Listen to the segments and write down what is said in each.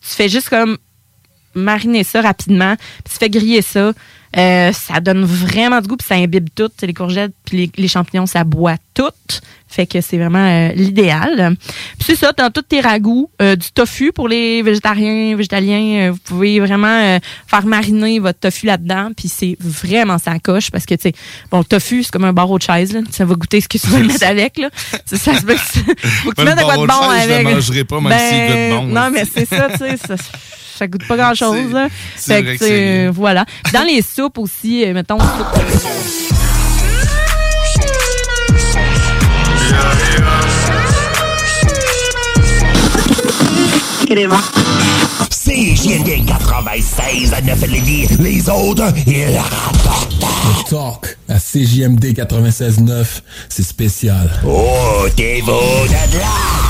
Tu fais juste comme mariner ça rapidement, puis tu fais griller ça. Euh, ça donne vraiment du goût, puis ça imbibe tout. Les courgettes, puis les, les champignons, ça boit tout. Fait que c'est vraiment euh, l'idéal. Puis c'est ça, dans tous tes ragoûts, euh, du tofu pour les végétariens, végétaliens. euh, vous pouvez vraiment euh, faire mariner votre tofu là-dedans. Puis c'est vraiment ça coche parce que, tu sais, bon, le tofu, c'est comme un barreau de chaise. Là. Ça va goûter ce que tu veux mettre avec. Là. Ça, ça se peut que tu- faut que tu mettes de quoi de bon chaise, avec. Ben, mangerai pas, même goûte bon, Non, mais c'est ça, tu sais. Ça, goûte pas grand-chose. là. c'est Fait que, que c'est- euh, voilà. Dans les soupes aussi, euh, mettons, soupe- CJND 96 à 9 Lévis. Les autres, ils rapportent. Talk à CJMD 96.9, c'est spécial. Oh, t'es beau de là.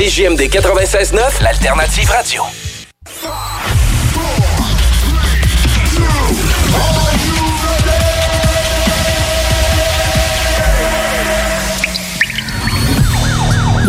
CGMD 96.9, l'alternative radio.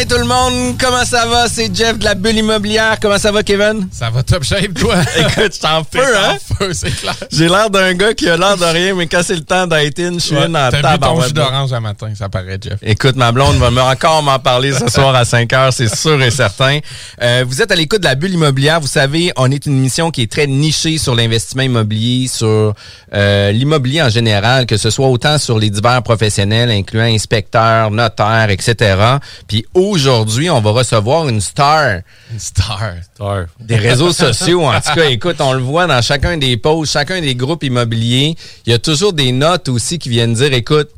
Matin tout le monde, comment ça va? C'est Jeff de la bulle immobilière. Comment ça va, Kevin? Ça va top shape, toi? Écoute, je t'en feu, hein? feu, c'est clair. J'ai l'air d'un gars qui a l'air de rien, mais quand c'est le temps d'être in, je suis Ouais, in en T'as bu ton jus d'orange un matin, ça paraît, Jeff. Écoute, ma blonde va encore m'en parler ce soir à 5 heures, c'est sûr et certain. Euh, vous êtes à l'écoute de la bulle immobilière. Vous savez, on est une émission qui est très nichée sur l'investissement immobilier, sur euh, l'immobilier en général, que ce soit autant sur les divers professionnels, incluant inspecteurs, notaires, etc. Puis aujourd'hui, on va recevoir une star Une star. des réseaux sociaux. En tout cas, écoute, on le voit dans chacun des posts, chacun des groupes immobiliers. Il y a toujours des notes aussi qui viennent dire, écoute,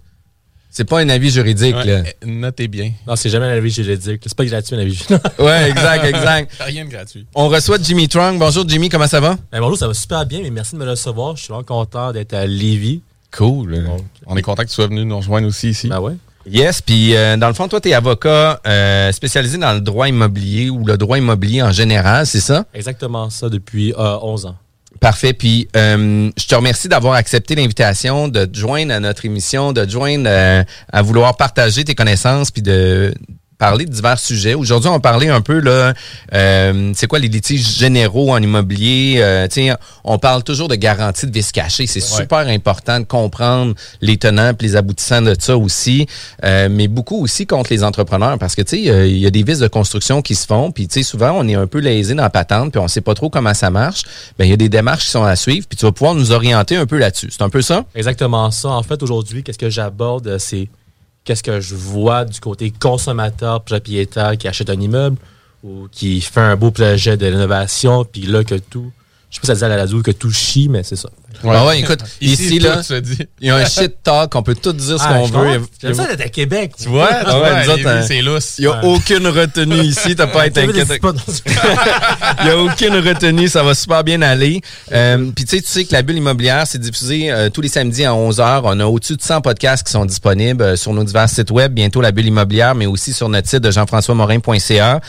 c'est pas un avis juridique, là. Ouais, euh, notez bien. Non, c'est jamais un avis juridique. C'est pas gratuit un avis juridique. Ouais, exact, exact. Rien de gratuit. On reçoit Jimmy Trung. Bonjour Jimmy, comment ça va? Ben, bonjour, ça va super bien, mais merci de me recevoir. Je suis vraiment content d'être à Lévis. Cool. On est content que tu sois venu nous rejoindre aussi ici. Ben ouais. Yes, puis euh, dans le fond, toi, tu es avocat euh, spécialisé dans le droit immobilier ou le droit immobilier en général, c'est ça? Exactement ça depuis euh, 11 ans. Parfait. Puis euh, je te remercie d'avoir accepté l'invitation, de te joindre à notre émission, de te joindre euh, à vouloir partager tes connaissances, puis de parler de divers sujets. Aujourd'hui, on parler un peu, là, euh, c'est quoi les litiges généraux en immobilier? Euh, on parle toujours de garantie de vice caché. C'est super important de comprendre les tenants et les aboutissants de ça aussi, euh, mais beaucoup aussi contre les entrepreneurs parce que, tu sais, euh, il y a des vices de construction qui se font, puis, tu sais, souvent, on est un peu lésé dans la patente, puis on sait pas trop comment ça marche. Ben, il y a des démarches qui sont à suivre, puis tu vas pouvoir nous orienter un peu là-dessus. C'est un peu ça? Exactement ça. En fait, aujourd'hui, qu'est-ce que j'aborde, euh, c'est qu'est-ce que je vois du côté consommateur, propriétaire qui achète un immeuble ou qui fait un beau projet de rénovation, puis là que tout, je sais pas si ça dit à la radio que tout chie, mais c'est ça. Ah ouais, écoute, ici, là, il y a un shit talk, on peut tout dire ce Ah, qu'on veut. J'aime ça d'être à Québec. Tu vois, Ah ouais, hein. c'est lousse. Il n'y a aucune retenue ici, t'as pas à être inquiète. Il n'y a aucune retenue, ça va super bien aller. Euh, Puis tu sais, tu sais que la bulle immobilière, c'est diffusé euh, tous les samedis à 11h. On a au-dessus de 100 podcasts qui sont disponibles euh, sur nos divers sites web, bientôt la bulle immobilière, mais aussi sur notre site de jean-françois-morin.ca.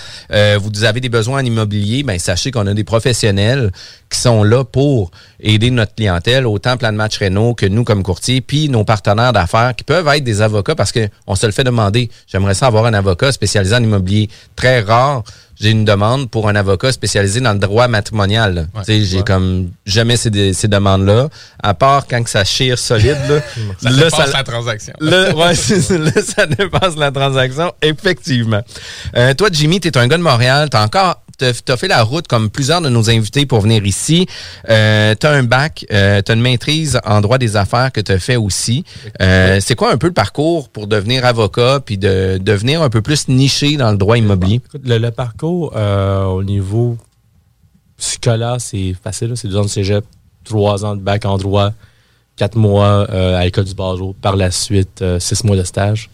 Vous avez des besoins en immobilier, ben sachez qu'on a des professionnels qui sont là pour aider notre clientèle, autant plan de match Renault que nous comme courtier, puis nos partenaires d'affaires qui peuvent être des avocats parce que on se le fait demander. J'aimerais ça avoir un avocat spécialisé en immobilier. Très rare. J'ai une demande pour un avocat spécialisé dans le droit matrimonial. J'ai comme jamais ces, demandes-là, à part quand que ça chire solide. Là, Ça Là, dépasse ça- la transaction. Ouais. Là, ça dépasse la transaction, effectivement. Euh, toi, Jimmy, tu es un gars de Montréal. Tu as encore t'as fait la route comme plusieurs de nos invités pour venir ici. Euh, tu as un bac, euh, tu as une maîtrise en droit des affaires que tu as fait aussi. Euh, c'est quoi un peu le parcours pour devenir avocat puis de devenir un peu plus niché dans le droit immobilier? Écoute, le, le parcours euh, au niveau scolaire, c'est facile. C'est deux ans de cégep, trois ans de bac en droit, quatre mois euh, à l'école du barreau. Par la suite, euh, six mois de stage.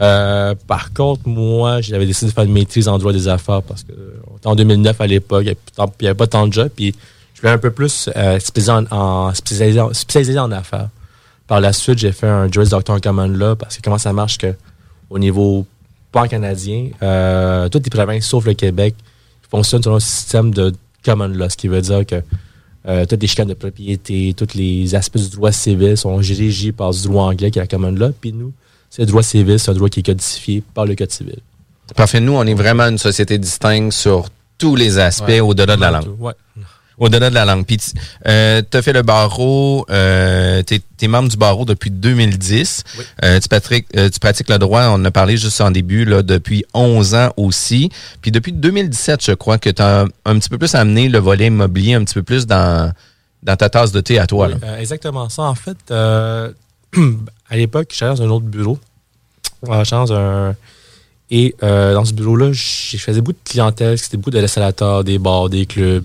Euh, par contre, moi, j'avais décidé de faire une maîtrise en droit des affaires parce que en 2009 à l'époque, il n'y avait pas tant de jobs. Puis je voulais un peu plus euh, spécialiser, en, affaires. Par la suite, j'ai fait un Juris Doctor en Common Law parce que comment ça marche que au niveau pan-canadien, euh, toutes les provinces sauf le Québec fonctionnent selon un système de Common Law, ce qui veut dire que euh, toutes les chicanes de propriété, tous les aspects du droit civil sont régis par du droit anglais qui est la Common Law. Puis nous, c'est le droit civil, c'est un droit qui est codifié par le Code civil. Parfait. Nous, on est vraiment une société distincte sur tous les aspects Ouais. au-delà de la langue. Ouais. Au-delà de la langue. Puis, tu euh, as fait le barreau, euh, tu es, membre du barreau depuis 2010. Oui. Euh, tu, pratiques, euh, tu pratiques le droit, on en a parlé juste en début, là, depuis 11 ans aussi. Puis depuis 2017, je crois que tu as un petit peu plus amené le volet immobilier un petit peu plus dans, dans ta tasse de thé à toi. Oui, là. euh, exactement ça. En fait, euh, à l'époque, je travaillais dans un autre bureau. Un. Et euh, dans ce bureau-là, je faisais beaucoup de clientèle, c'était beaucoup de l'installateur, des bars, des clubs.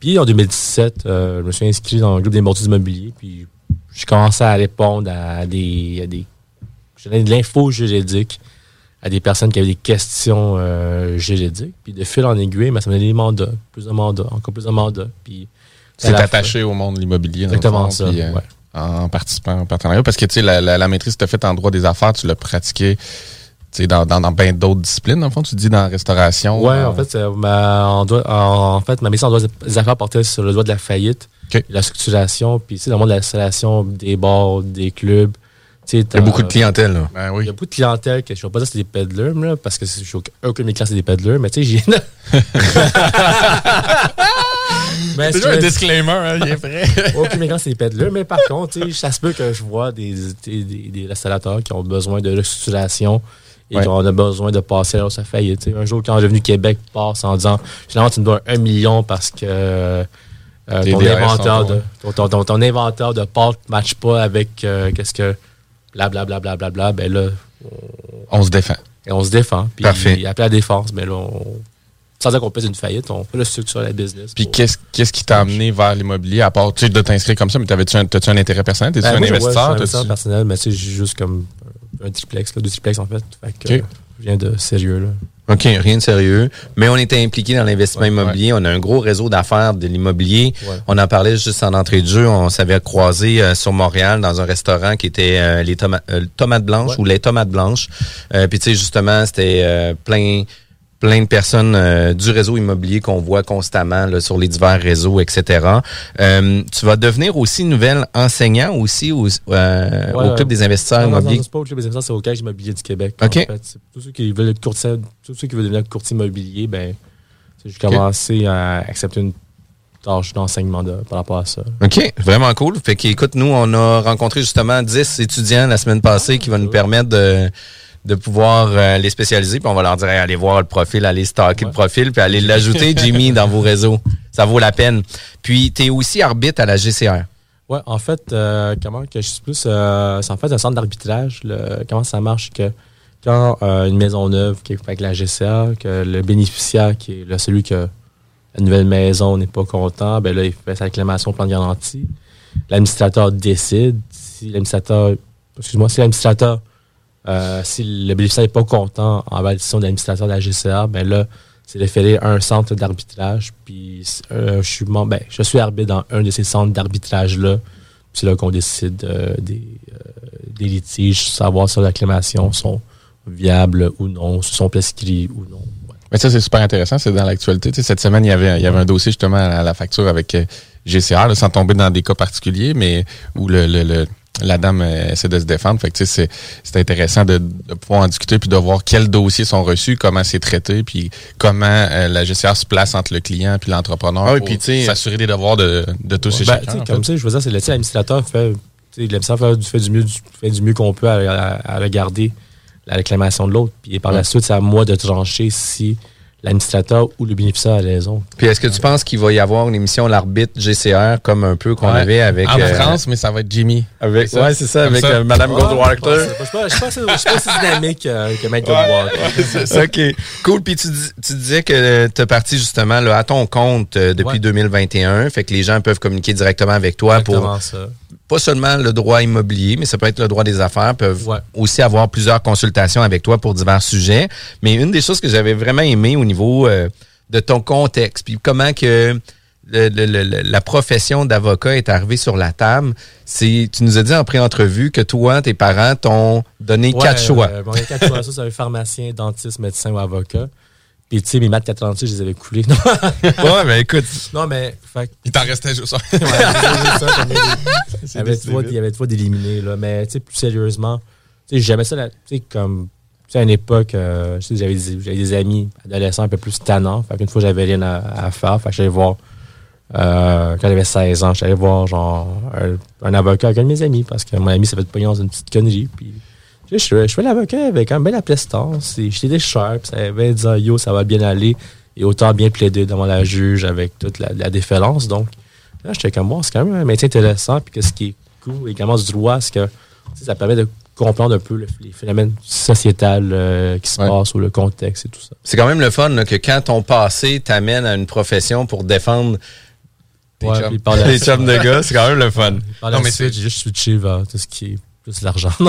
Puis en 2017, euh, je me suis inscrit dans le groupe des mortiers immobiliers. Puis je commençais à répondre à des. À des je donnais de l'info juridique à des personnes qui avaient des questions euh, juridiques. Puis de fil en aiguille, ben, ça me donnait des mandats, plus de mandats, encore plus de mandats. Puis C'est attaché au monde de l'immobilier. dans le Exactement fond, ça, puis, ouais. En participant en partenariat. Parce que tu sais, la, la, la maîtrise que tu as faite en droit des affaires, tu l'as pratiqué tu sais, dans, dans, dans bien d'autres disciplines, en fond, tu dis dans la restauration. Ouais, euh, en fait, ma, en, en, en fait, ma mission en droit des affaires portait sur le droit de la faillite, la structuration, puis tu sais, dans le monde de l'installation des bars, des clubs. tu sais, Il y a beaucoup de clientèle. Là. Ben Il oui. y a beaucoup de clientèle que je ne vais pas dire que c'est des peddlers, là, parce que je suis aucun aucun de mes clients, c'est des peddlers, mais tu sais, j'ai. Mais C'est un je- disclaimer, hein, il est vrai. aucun de mes clients, c'est peddlers, mais par contre, ça se peut que je vois des, des, des, des installateurs qui ont besoin de restructuration et Ouais. qui ont besoin de passer à sa faillite. Tu sais, Un jour, quand Revenu Québec passe en disant finalement, tu me dois un million parce que euh, ton, inventaire de, ton, ton, ton- ton inventaire de pâte ne matche pas avec euh, qu'est-ce que blablabla, bla, bla, bla, ben là, On se défend. et on se défend. Puis Parfait. après la défense, ben là, on, sans dire qu'on pèse une faillite, on peut le structurer la business. Puis qu'est-ce qu'est-ce qui t'a amené vers l'immobilier, à part tu sais, de t'inscrire comme ça, mais t'avais-tu un, t'as-tu un intérêt personnel? T'es-tu Ben, un ouais, investisseur? je suis un investisseur personnel, mais tu sais, j'ai juste comme un, triplex, là, deux triplex en fait. Fait que, euh, viens de sérieux, là. OK, rien de sérieux. Mais on était impliqué dans l'investissement Ouais, immobilier. On a un gros réseau d'affaires de l'immobilier. Ouais. On en parlait juste en entrée de jeu. On s'avait croisé euh, sur Montréal dans un restaurant qui était euh, les tomates, euh, tomates blanches Ouais. ou les tomates blanches. Euh, Puis tu sais, justement, c'était euh, plein plein de personnes euh, du réseau immobilier qu'on voit constamment là, sur les divers réseaux, etc. Euh, tu vas devenir aussi nouvel enseignant aussi au, euh, Ouais, au Club des investisseurs Non, non, non, immobiliers. c'est pas au Club des investisseurs, c'est au Caisse immobilier du Québec. OK. En fait. Tous ceux qui veulent être courtier, tous ceux qui veulent devenir courtier immobilier, ben, j'ai commencé à accepter une tâche d'enseignement de- par rapport à ça. OK, vraiment cool. Fait qu'écoute, nous, on a rencontré justement 10 étudiants la semaine passée qui vont nous permettre de, de pouvoir euh, les spécialiser. Puis on va leur dire, Hey, allez voir le profil, allez stalker le profil, puis allez l'ajouter, Jimmy, dans vos réseaux. Ça vaut la peine. Puis, tu es aussi arbitre à la GCR. Ouais, en fait, euh, comment que je suis plus. euh, c'est en fait un centre d'arbitrage. le- Comment ça marche que quand euh, une maison neuve qui est avec la GCA, que le bénéficiaire, qui est là, celui que la nouvelle maison n'est pas content, ben là, il fait sa réclamation au plan de garantie. L'administrateur décide. Si l'administrateur. Excuse-moi, si l'administrateur. Euh, si le bénéficiaire n'est pas content en la décision de l'administrateur de la GCA, ben là, c'est référé à un centre d'arbitrage. Puis euh, je, suis ben, je suis arbitre dans un de ces centres d'arbitrage-là. C'est là qu'on décide euh, des, litiges, savoir si les réclamations sont viables ou non, si sont prescrits ou non. Mais ça, c'est super intéressant. C'est dans l'actualité. Cette semaine, il y avait, un dossier justement à la facture avec GCR, sans tomber dans des cas particuliers, mais où le- la dame euh, essaie de se défendre. Fait que, c'est, c'est intéressant de, de pouvoir en discuter puis de voir quels dossiers sont reçus, comment c'est traité, puis comment euh, la GCR se place entre le client puis l'entrepreneur Ah oui, pour puis s'assurer des devoirs de, de tous et Ben, chacun. comme ça, je veux dire, c'est l'administrateur fait, l'administrateur fait, du- fait du mieux, du- fait du mieux qu'on peut à, à- à regarder la réclamation de l'autre. Puis par la suite, c'est à moi de trancher si l'administrateur ou le bénéficiaire a raison. Puis est-ce que tu penses qu'il va y avoir une émission l'arbitre GCR comme un peu qu'on Ouais. avait avec en euh, France, mais ça va être Jimmy. avec C'est ça? ouais c'est ça avec ça. euh, Madame Ouais, Goldwater. Je pas, je suis pas assez- je suis pas aussi dynamique euh, que Mike Goldwater. OK. Cool. Puis tu, tu disais que tu es parti justement là, à ton compte euh, depuis Ouais. 2021. Fait que les gens peuvent communiquer directement avec toi pour ça. Pas seulement le droit immobilier, mais ça peut être le droit des affaires, peuvent Ouais. aussi avoir plusieurs consultations avec toi pour divers sujets. Mais une des choses que j'avais vraiment aimé au niveau euh, de ton contexte, puis comment que le- le- le- la profession d'avocat est arrivée sur la table, c'est tu nous as dit en pré-entrevue que toi, tes parents t'ont donné Ouais, quatre choix. euh, bon, il y a quatre choix. Ça, c'est un pharmacien, dentiste, médecin ou avocat. Puis, tu sais, mes maths 86, je les avais coulés. Non, ouais, mais écoute, non mais, fait Il t'en restait juste ça. Ouais, ça, il y avait- trop d'éliminés, là. Mais, tu sais, plus sérieusement, tu sais, j'aimais ça, tu sais, comme, tu sais, à une époque, euh, j'avais des, j'avais des amis adolescents un peu plus tannants. Fait qu'une fois, j'avais rien à, à faire. Fait que j'allais voir, euh, quand j'avais 16 ans, j'allais voir, genre, un, un avocat avec un de mes amis parce que mon ami s'est fait pogner dans une petite connerie. Puis, je, fais- je fais l'avocat avec un bel prestance. J'étais des puis ça avait dit, yo, ça va bien aller. Et autant bien plaider devant la juge avec toute la, la déférence. Donc, là, j'étais comme, bon, c'est quand même un métier intéressant. Puis que ce qui est cool également du droit, c'est que ça permet de comprendre un peu le- les phénomènes sociétals euh, qui se Ouais. passent ou le contexte et tout ça. c'est quand même le fun là, que quand ton passé t'amène à une profession pour défendre tes Ouais, chums, de gars, c'est quand même le fun. Par la Non, mais suite, j'ai juste switché vers tout ce qui est plus l'argent.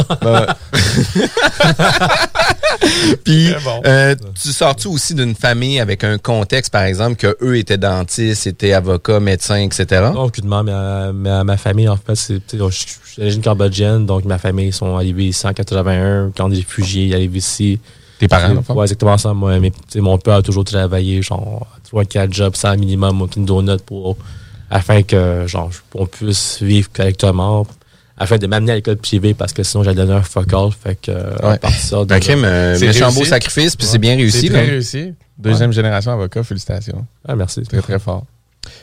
Puis, Très bon. euh, tu sors-tu aussi d'une famille avec un contexte, par exemple, que eux étaient dentistes, étaient avocats, médecins, etc. non, aucunement, mais mais à ma famille, en fait, c'est, sais, je, suis d'origine cambodgienne, donc ma famille sont arrivés ici en 81, quand des réfugiés ils arrivent ici. Tes parents? Ouais, exactement ça. Moi, mais, mon père a toujours travaillé, genre, 3-4 jobs, sans minimum, aucune donut pour, afin que, genre, on puisse vivre correctement, afin de m'amener à l'école privée, parce que sinon, j'allais donner un fuck all. Fait que, euh, Ouais. de Un là- crime, euh, C'est réussi. beau sacrifice, puis Ouais. c'est bien C'est réussi. très là. réussi. Deuxième génération avocat, félicitations. Ah, merci. Très, très fort.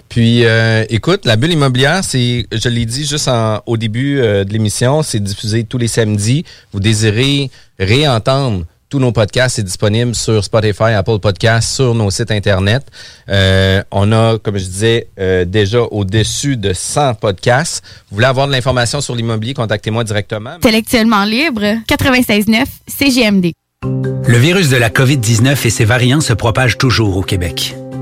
Puis, euh, écoute, la bulle immobilière, c'est, je l'ai dit juste en- au début euh, de l'émission, c'est diffusé tous les samedis. Vous désirez réentendre tous nos podcasts, c'est disponible sur Spotify, Apple Podcasts, sur nos sites Internet. Euh, on a, comme je disais, euh, déjà au-dessus de 100 podcasts. Vous voulez avoir de l'information sur l'immobilier, contactez-moi directement. Intellectuellement libre, 96.9 CGMD. Le virus de la COVID-19 et ses variants se propagent toujours au Québec.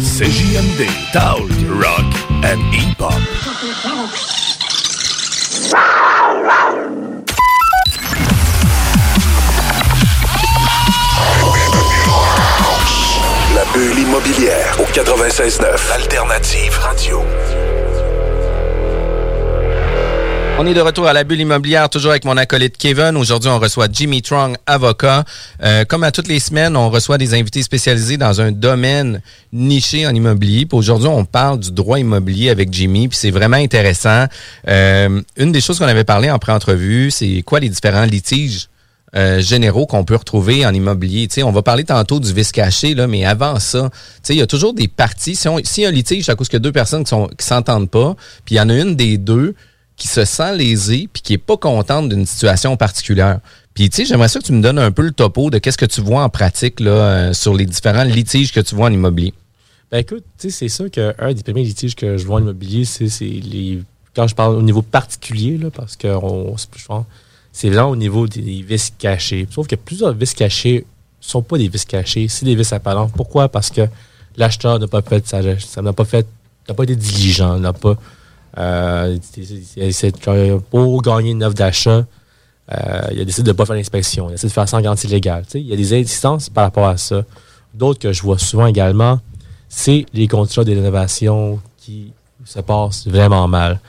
CJMD, Talk, Rock and Hip-Hop. La bulle immobilière au 96.9 Alternative Radio. On est de retour à la bulle immobilière, toujours avec mon acolyte Kevin. Aujourd'hui, on reçoit Jimmy Trong, avocat. Euh, comme à toutes les semaines, on reçoit des invités spécialisés dans un domaine niché en immobilier. Aujourd'hui, on parle du droit immobilier avec Jimmy, puis c'est vraiment intéressant. Euh, une des choses qu'on avait parlé en pré-entrevue, c'est quoi les différents litiges euh, généraux qu'on peut retrouver en immobilier. Tu sais, on va parler tantôt du vice caché, là, mais avant ça, il y a toujours des parties. Si on- y a un litige, à cause a deux personnes qui s'entendent pas, puis il y en a une des deux qui se sent lésée puis qui est pas contente d'une situation particulière. Puis tu sais, j'aimerais ça que tu me donnes un peu le topo de qu'est-ce que tu vois en pratique là, euh, sur les différents litiges que tu vois en immobilier. Ben écoute, tu sais, c'est sûr qu'un des premiers litiges que je vois en immobilier, c'est les. Quand je parle au niveau particulier, là, parce que on, c'est vraiment au niveau des vis cachés. Sauf que plusieurs vis cachés ne sont pas des vis cachés, c'est des vis apparentes. Pourquoi? Parce que l'acheteur n'a pas fait ça n'a pas fait n'a pas été diligent, n'a pas. Euh, c'est- pour gagner une offre d'achat, euh, il a décidé de ne pas faire l'inspection. Il a décidé de faire sans garantie légale. Tu sais, il y a des instances par rapport à ça. D'autres que je vois souvent également, c'est les contrats de rénovation qui se passent vraiment mal.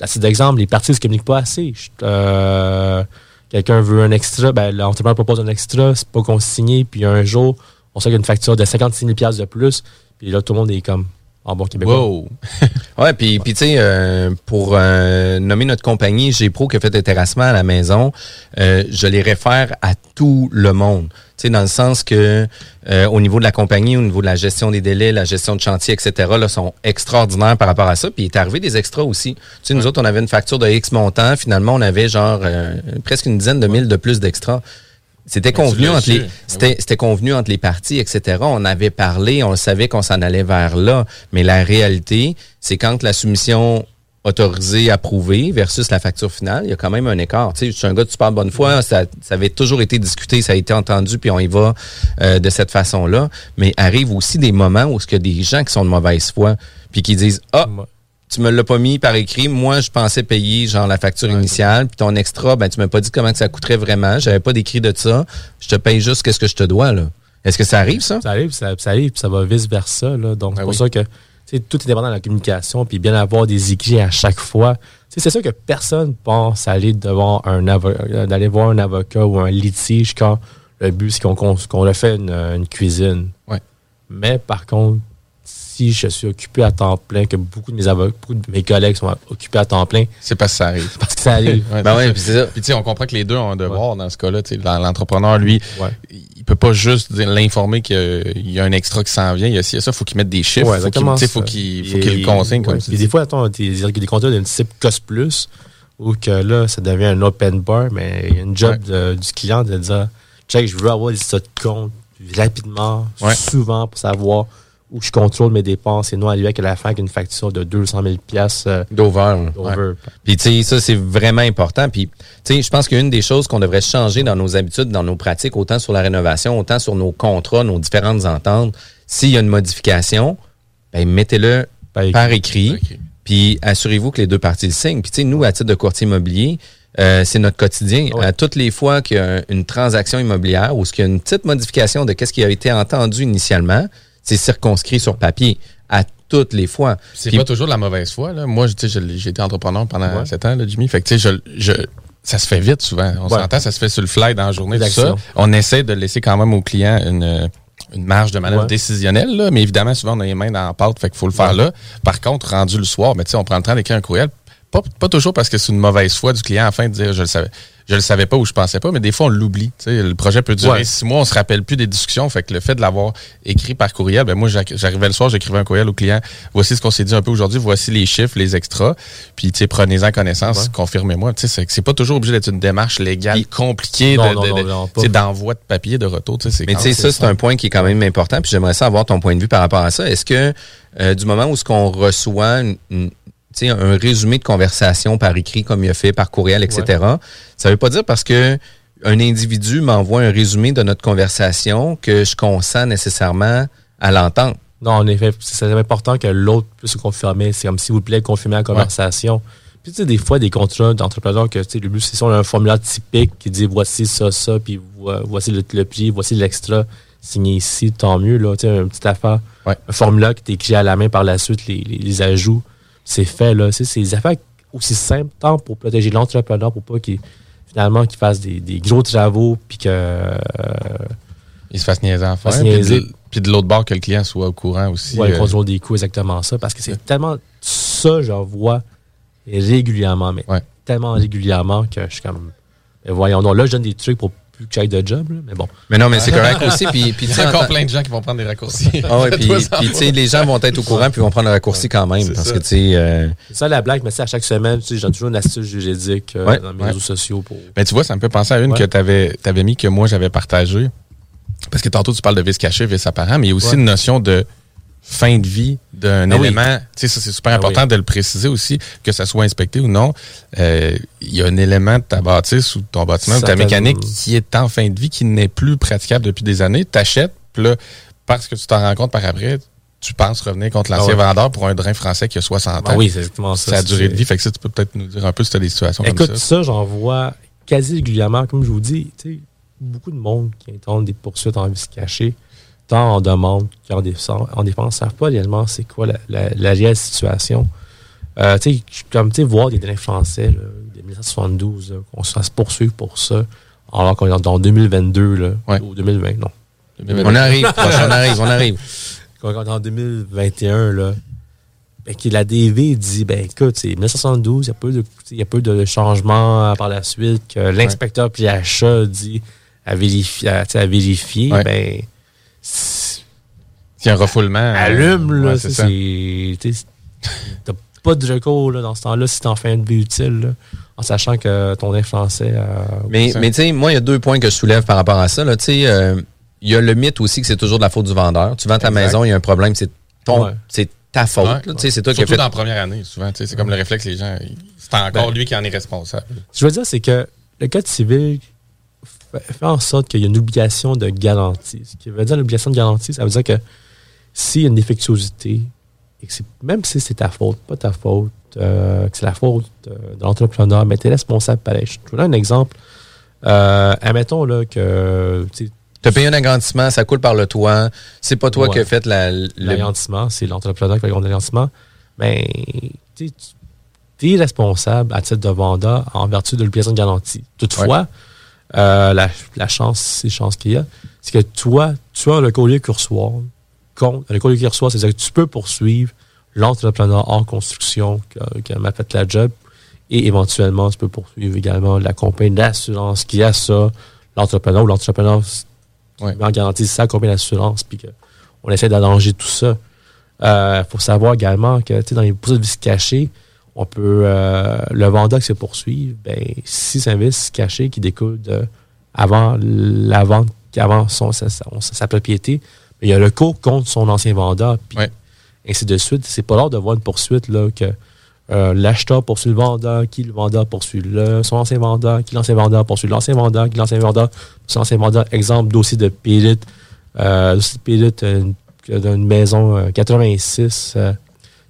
À titre d'exemple, les parties ne se communiquent pas assez. Euh, Quelqu'un veut un extra, ben, l'entrepreneur propose un extra, c'est pas consigné, puis un jour, on sait qu'il y a une facture de 56 000 de plus, puis là, tout le monde est comme en bon québécois. Wow! ouais, puis, puis tu sais, euh, pour euh, nommer notre compagnie, G Pro qui a fait des terrassements à la maison, euh, je les réfère à tout le monde. Tu sais, dans le sens que euh, au niveau de la compagnie, au niveau de la gestion des délais, la gestion de chantier, etc., là, sont extraordinaires par rapport à ça. Puis il est arrivé des extras aussi. Tu sais, nous autres, on avait une facture de X montant. Finalement, on avait genre euh, presque une dizaine de mille de plus d'extras. C'était Ben, tu convenu entre les, c'était, c'était convenu entre les parties, etc. On avait parlé, on savait qu'on s'en allait vers là. Mais la réalité, c'est quand la soumission autorisée, approuvée versus la facture finale, il y a quand même un écart. Tu sais, je suis un gars de super bonne foi, ça, ça avait toujours été discuté, ça a été entendu, puis on y va euh, de cette façon-là. Mais arrive aussi des moments où il y a des gens qui sont de mauvaise foi, puis qui disent Ah, tu me l'as pas mis par écrit. Moi, je pensais payer genre la facture initiale, puis ton extra, ben tu m'as pas dit comment que ça coûterait vraiment. J'avais pas d'écrit de ça. Je te paye juste qu'est-ce que je te dois là. Est-ce que ça arrive ça? Ça arrive, ça, ça arrive, puis ça va vice versa. Là. Donc, c'est pour oui. ça que tout est dépendant de la communication, puis bien avoir des écrits à chaque fois. C'est sûr que personne pense aller devant un avocat, d'aller voir un avocat ou un litige quand le but c'est qu'on qu'on qu'on le fait une, une cuisine. Ouais. Mais par contre, si je suis occupé à temps plein, que beaucoup de mes avocats, beaucoup de mes collègues sont occupés à temps plein, C'est parce que ça arrive. parce que ça arrive. Ouais, Ben ouais, c'est puis c'est ça. Puis tu sais, on comprend que les deux ont un devoir dans ce cas-là. L'entrepreneur, lui, Ouais. il peut pas juste l'informer qu'il y a un extra qui s'en vient. Il y a ci, il y a ça, faut qu'il mette des chiffres. Ouais, faut ça. faut qu'il faut Et- qu'il le consigne. Comme ouais, tu des fois, attends, des, des contrats d'un type cost plus, ou que là, ça devient un open bar, mais il y a une job de- du client de dire check, je veux avoir des de compte rapidement, Ouais. souvent, pour savoir où je contrôle mes dépenses et non arriver à la fin avec une facture de 200 000 piastres, euh, D'over. Puis, tu sais, ça, c'est vraiment important. Puis, tu sais, je pense qu'une des choses qu'on devrait changer dans nos habitudes, dans nos pratiques, autant sur la rénovation, autant sur nos contrats, nos différentes ententes, s'il y a une modification, ben, mettez-le Par écrit. par écrit. Par écrit. Puis, assurez-vous que les deux parties le signent. Puis, tu sais, nous, à titre de courtier immobilier, euh, c'est notre quotidien. Ouais. À toutes les fois qu'il y a une transaction immobilière ou qu'il y a une petite modification de ce qui a été entendu initialement, c'est circonscrit sur papier. À toutes les fois. C'est pas toujours de la mauvaise foi. Là. Moi, j'ai été entrepreneur pendant Ouais. sept ans, là, Jimmy. Fait que, tu sais, je, je, ça se fait vite souvent. On Ouais. s'entend, ça se fait sur le fly dans la journée, tout ça. On essaie de laisser quand même au client une, une marge de manœuvre Ouais. décisionnelle, là, mais évidemment, souvent, on a les mains dans la pâte, fait qu'il faut le faire là. Par contre, rendu le soir, mais sais, on prend le temps d'écrire un courriel. Pas, pas toujours parce que c'est une mauvaise foi du client afin de dire je le savais. Je le savais pas ou je pensais pas, mais des fois on l'oublie. Tu sais, Le projet peut durer Ouais. six mois, on se rappelle plus des discussions. Fait que le fait de l'avoir écrit par courriel, ben moi j'arri- j'arrivais le soir, j'écrivais un courriel au client. Voici ce qu'on s'est dit un peu aujourd'hui, voici les chiffres, les extras. Puis tu sais, prenez-en connaissance, Ouais. confirmez-moi. Tu sais, c'est- c'est pas toujours obligé d'être une démarche légale compliquée de- non, de- de- d'envoi de papier de retour. tu sais, c'est Mais tu sais, ça, c'est un point qui est quand même important. Puis j'aimerais ça avoir ton point de vue par rapport à ça. Est-ce que euh, du moment où ce qu'on reçoit une- un résumé de conversation par écrit, comme il a fait par courriel, etc., ça veut pas dire parce que un individu m'envoie un résumé de notre conversation que je consens nécessairement à l'entendre. Non, en effet, c'est important que l'autre puisse confirmer. C'est comme s'il vous plaît, confirmer la conversation. Puis tu sais, des fois, des contrats d'entrepreneurs que tu sais, le but, c'est si on a un formulaire typique qui dit voici ça, ça, puis vo- voici le, le prix, voici l'extra signé ici, tant mieux. Là, tu sais, une petite affaire, Ouais. un formulaire qui est écrit à la main par la suite, les, les- les ajouts, c'est fait. Là. C'est des affaires aussi simples, tant pour protéger l'entrepreneur, pour pas qu'il finalement qu'il fasse des, des gros travaux, puis que. euh, il se fasse niaiser en faire. Puis de, l'autre bord, que le client soit au courant aussi. Ouais, le euh, contrôle des coûts, exactement ça. Parce que c'est tellement ça, j'en vois régulièrement, mais Ouais. tellement régulièrement que je suis comme. voyons donc, là, je donne des trucs pour plus que j'aille de job, là, mais bon. Mais non, mais c'est correct aussi. Puis, puis Il y a en encore plein de gens qui vont prendre des raccourcis. Ah ouais, puis, puis, tu sais, les gens vont être au courant puis vont prendre le raccourci quand même. Parce ça. que, tu sais, euh, C'est ça la blague, mais c'est à chaque semaine, tu sais, j'ai toujours une astuce juridique euh, Ouais, dans mes ouais. réseaux sociaux pour. Mais tu vois, ça me fait penser à une Ouais. que tu avais, mis que moi j'avais partagée. Parce que tantôt tu parles de vice caché, vice apparent, mais il y a aussi Ouais. une notion de fin de vie d'un Ah élément. Tu sais, ça c'est super Ah important oui. de le préciser aussi, que ça soit inspecté ou non. Euh, Il y a un élément de ta bâtisse ou de ton bâtiment ou de ta mécanique qui est en fin de vie, qui n'est plus praticable depuis des années. T'achètes, puis là, parce que tu t'en rends compte par après, tu penses revenir contre l'ancien Ah ouais. vendeur pour un drain français qui a 60 Ah ans. oui, c'est exactement ça. Ça a duré de vie. Fait que ça, tu peux peut-être nous dire un peu si tu as des situations Écoute, comme ça. ça, j'en vois quasi régulièrement. Comme je vous dis, tu sais, beaucoup de monde qui entendent des poursuites en vice caché, tant en demande qu'en défense, en défense, ne savent pas réellement c'est quoi la, la- la réelle situation. Euh, tu sais, comme tu sais, voir des drains français, là, de 1972, là, qu'on se fasse poursuivre pour ça, alors qu'on est en 2022, là, Ouais. ou 2020, non. on arrive, on arrive, on arrive. Quand on est en 2021, là, ben, que la DV dit, ben écoute, c'est 1972, il y a peu de, de changements par la suite, que l'inspecteur puis l'achat dit à vérifier, à, à vérifier, Ouais. ben S'il y a un refoulement. euh, allume, là, ouais, c'est, c'est ça. c'est- tu sais, t'as pas de recours là, dans ce temps-là si t'es en fin de vie utile, là, en sachant que ton drain français... euh, Mais, mais tu sais, moi, il y a deux points que je soulève par rapport à ça. là. Tu sais, euh, il y a le mythe aussi que c'est toujours de la faute du vendeur. Tu vends ta Exact. maison, il y a un problème, c'est ton, Ouais. c'est ta faute. Ouais. c'est toi qui fait. dans la première année, souvent. C'est comme le réflexe, les gens. C'est encore Ben, lui qui en est responsable. Ce que je veux dire, c'est que le code civil fait, fait en sorte qu'il y a une obligation de garantie. Ce qui veut dire l'obligation de garantie, ça veut dire que s'il y a une défectuosité, et que même si c'est ta faute, pas ta faute, euh, que c'est la faute euh, de l'entrepreneur, mais tu es responsable pareil. Je te donne un exemple. Euh, admettons là, que tu as payé un agrandissement, ça coule par le toit. C'est pas toi Ouais. qui as fait la, le- l'agrandissement, c'est l'entrepreneur qui fait l'agrandissement, mais tu es responsable à titre de vendeur en vertu de l'obligation de garantie. Toutefois, euh, la, la chance, c'est chance qu'il y a, c'est que toi, tu as le collier cursoir. Contre, le collier cursoir, c'est-à-dire que tu peux poursuivre l'entrepreneur en construction qui- m'a fait la job et éventuellement, tu peux poursuivre également la compagnie d'assurance qui a ça, l'entrepreneur ou l'entrepreneur Ouais. en garantie sa compagnie d'assurance puis que on essaie d'allonger tout ça. Il faut savoir également que dans les poursuites de vices cachés, on peut euh, le vendeur qui se poursuit, ben, si c'est un vice caché qui découle de avant la vente, avant son, sa, propriété, il y a le cours contre son ancien vendeur, puis Ouais. ainsi de suite. C'est pas rare de voir une poursuite là, que euh, l'acheteur poursuit le vendeur, qui le vendeur poursuit le, son ancien vendeur, qui l'ancien vendeur poursuit l'ancien vendeur, qui l'ancien vendeur poursuit l'ancien vendeur. Exemple, dossier de périte, euh, dossier de périte d'une maison euh, 86 euh,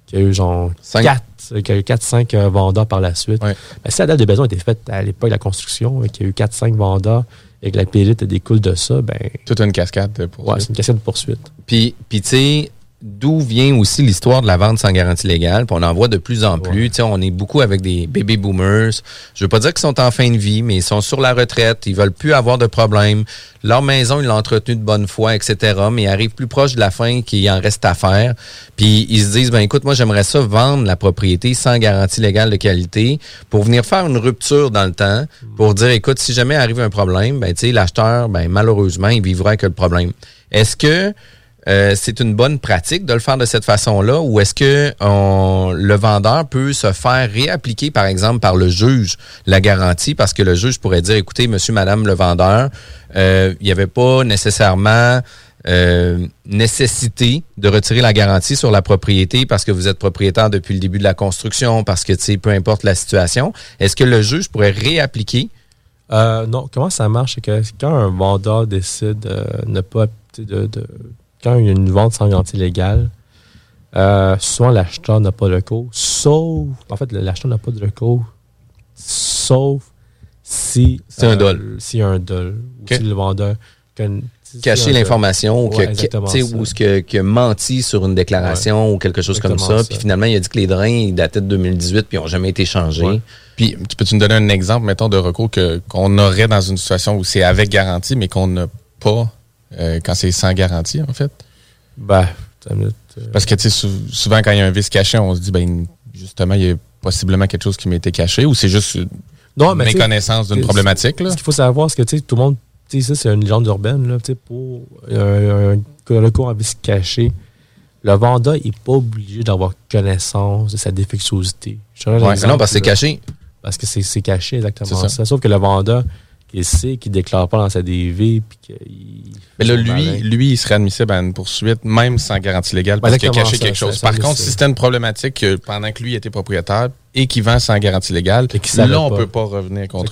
qui a eu genre Cinq. 4, qui a eu 4-5 euh, vendeurs par la suite. Ouais. Ben, si la date de besoin était faite à l'époque de la construction, et qu'il y a eu 4-5 vendeurs et que la périte découle de ça, ben Toute une cascade de ouais, poursuites. c'est une question de poursuite. Puis, puis tu sais, d'où vient aussi l'histoire de la vente sans garantie légale. Puis on en voit de plus en plus. Tu sais, On est beaucoup avec des baby boomers. Je veux pas dire qu'ils sont en fin de vie, mais ils sont sur la retraite. Ils veulent plus avoir de problème. Leur maison, ils l'ont entretenue de bonne foi, etc. Mais ils arrivent plus proche de la fin qu'il en reste à faire. Puis ils se disent, ben écoute, moi j'aimerais ça vendre la propriété sans garantie légale de qualité pour venir faire une rupture dans le temps, pour dire, écoute, si jamais arrive un problème, ben tu sais, l'acheteur, ben malheureusement, il vivra avec le problème. Est-ce que euh, c'est une bonne pratique de le faire de cette façon-là ou est-ce que le vendeur peut se faire réappliquer, par exemple, par le juge la garantie? Parce que le juge pourrait dire, écoutez, monsieur, madame le vendeur, euh, il n'y avait pas nécessairement euh, nécessité de retirer la garantie sur la propriété parce que vous êtes propriétaire depuis le début de la construction, parce que, tu sais, peu importe la situation. Est-ce que le juge pourrait réappliquer? Euh, non, comment ça marche? C'est que quand un vendeur décide de ne pas. de- quand il y a une vente sans garantie légale, euh, souvent l'acheteur n'a pas de recours, sauf. En fait, l'acheteur n'a pas de recours, sauf si. C'est un dol. S'il y a un dol. Ou Ok. si le vendeur. si- cacher si dol. l'information ou que, Ouais, que- ou ce que, que menti sur une déclaration ou quelque chose comme ça. ça. Puis finalement, il a dit que les drains ils dataient de 2018 puis ils n'ont jamais été changés. Ouais. Puis, tu peux-tu nous donner un exemple, mettons, de recours que, qu'on aurait dans une situation où c'est avec garantie, mais qu'on n'a pas euh, quand c'est sans garantie, en fait? Ben, une euh, Parce que, tu sais, sou- souvent, quand il y a un vice caché, on se dit, ben, justement, il y a possiblement quelque chose qui m'a été caché ou c'est juste une Non, sais, méconnaissance d'une problématique, là? Ce qu'il faut savoir, c'est que tu sais, tout le monde, tu sais, ça, c'est une légende urbaine, là, tu sais, pour euh, un, recours à vice caché, le vendeur n'est pas obligé d'avoir connaissance de sa défectuosité. Ouais, non, parce que c'est caché. Parce que c'est caché, exactement ça. Sauf que le vendeur, il sait qu'il ne déclare pas dans sa DV, puis qu'il. Mais là, lui, malin. lui, il serait admissible à une poursuite, même sans garantie légale, parce qu'il a caché ça, quelque ça, chose. ça, Par ça, contre, si c'était une problématique que pendant que lui était propriétaire et qu'il vend sans garantie légale, Et qu'il là, on pas. peut pas revenir contre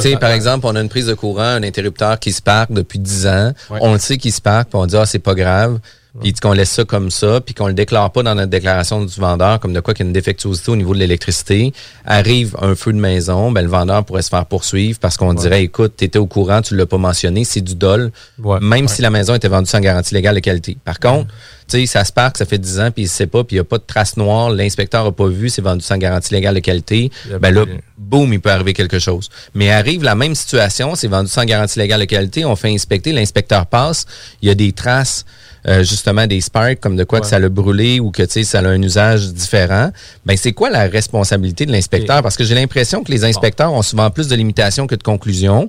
sais, par exemple, on a une prise de courant, un interrupteur qui se parque depuis 10 ans. Ouais. On le sait qu'il se parque, puis on dit, ah, c'est pas grave. Puis qu'on laisse ça comme ça, puis qu'on le déclare pas dans notre déclaration du vendeur, comme de quoi qu'il y a une défectuosité au niveau de l'électricité. Arrive un feu de maison, ben, le vendeur pourrait se faire poursuivre parce qu'on dirait, écoute, tu étais au courant, tu l'as pas mentionné, c'est du dol. Ouais. même si la maison était vendue sans garantie légale de qualité. Par contre, tu sais, ça se parque, ça fait 10 ans, puis il sait pas, puis il n'y a pas de trace noire, l'inspecteur a pas vu, c'est vendu sans garantie légale de qualité, ben là, boum, il peut arriver quelque chose. Mais arrive la même situation, c'est vendu sans garantie légale de qualité, on fait inspecter, l'inspecteur passe, il y a des traces, euh, justement, des sparks, comme de quoi que ça l'a brûlé ou que, tu sais, ça a un usage différent. Ben, c'est quoi la responsabilité de l'inspecteur? Parce que j'ai l'impression que les inspecteurs ont souvent plus de limitations que de conclusions.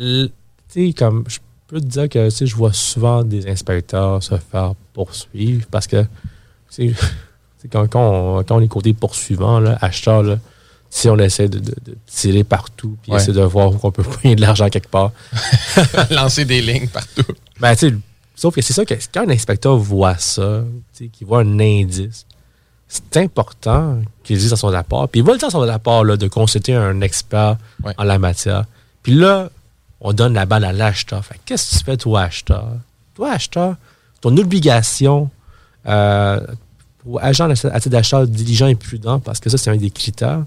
L- Tu sais, comme je peux te dire que je vois souvent des inspecteurs se faire poursuivre parce que sais, quand, quand, on, quand on est côté poursuivant, là, acheteur, là, si on essaie de, de- de tirer partout puis Ouais. essayer de voir qu'on peut payer de l'argent quelque part. lancer des lignes partout. Ben, tu sais, sauf que c'est ça que quand un inspecteur voit ça, qu'il voit un indice, c'est important qu'il dise dans son rapport. Puis il va le dire dans son rapport là, de consulter un expert Ouais. en la matière. Puis là, on donne la balle à l'acheteur. Qu'est-ce que tu fais, toi, acheteur? Toi, acheteur, ton obligation euh, pour agent à titre d'achat diligent et prudent, parce que ça, c'est un des critères,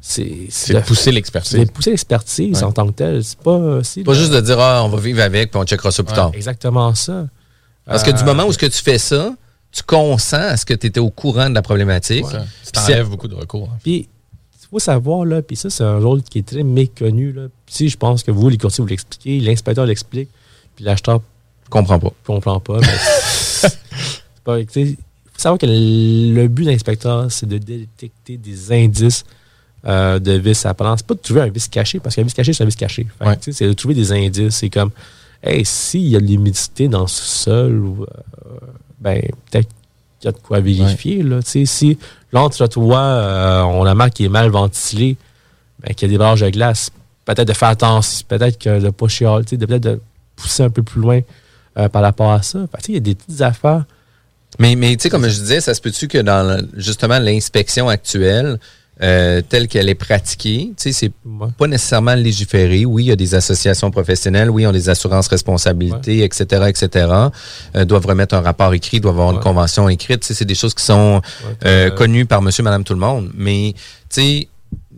c'est C'est de pousser c'est l'expertise. de pousser l'expertise Ouais. en tant que telle. C'est pas... c'est Pas juste de dire, ah, on va vivre avec, puis on checkera ça plus Ouais. tard. Exactement ça. Parce que du Euh, moment où ce que tu fais ça, tu consens à ce que tu étais au courant de la problématique. Ça, ça Puis t'enlève beaucoup de recours. hein. Puis, il faut savoir, là, puis ça, c'est un rôle qui est très méconnu. Là. Puis si je pense que vous, les courtiers, vous l'expliquez, l'inspecteur l'explique, puis l'acheteur Je comprends pas. ne comprend pas. mais c'est pas- faut savoir que le but de l'inspecteur, c'est de détecter des indices euh, de vices apparents. C'est pas de trouver un vice caché, parce qu'un vice caché, c'est un vice caché. Ouais. C'est de trouver des indices. C'est comme, hey, s'il y a de l'humidité dans le sol, euh, ben, peut-être qu'il y a de quoi vérifier. Là, si l'entretoit, euh, on la marque qui est mal ventilé, ben, qu'il y a des barrages de glace, peut-être de faire attention, peut-être que de pas chialer, peut-être de pousser un peu plus loin par rapport à ça. Il y a des petites affaires. Mais, mais tu sais, comme je disais, ça se peut-tu que dans justement l'inspection actuelle, euh, telle qu'elle est pratiquée, tu sais, c'est Ouais. pas nécessairement légiféré. Oui, il y a des associations professionnelles, oui, ont des assurances responsabilités, etc., etc. Euh, doivent remettre un rapport écrit, doivent avoir une convention écrite. Tu sais, c'est des choses qui sont euh, euh, connues par monsieur, madame, tout le monde. Mais, tu sais,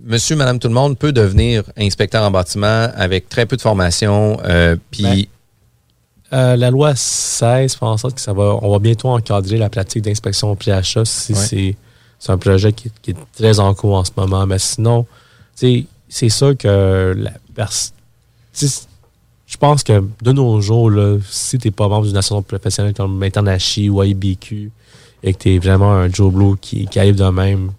monsieur, madame, tout le monde peut devenir inspecteur en bâtiment avec très peu de formation, euh, puis Ben, Euh, la loi 16 fait en sorte que ça va, on va bientôt encadrer la pratique d'inspection pré-achat si Ouais. c'est, c'est un projet qui, est très en cours en ce moment. Mais sinon, c'est sûr que la je pense que de nos jours, là, si tu pas membre d'une association professionnelle comme Internachi ou IBQ et que tu vraiment un Joe Blow qui, qui arrive de même,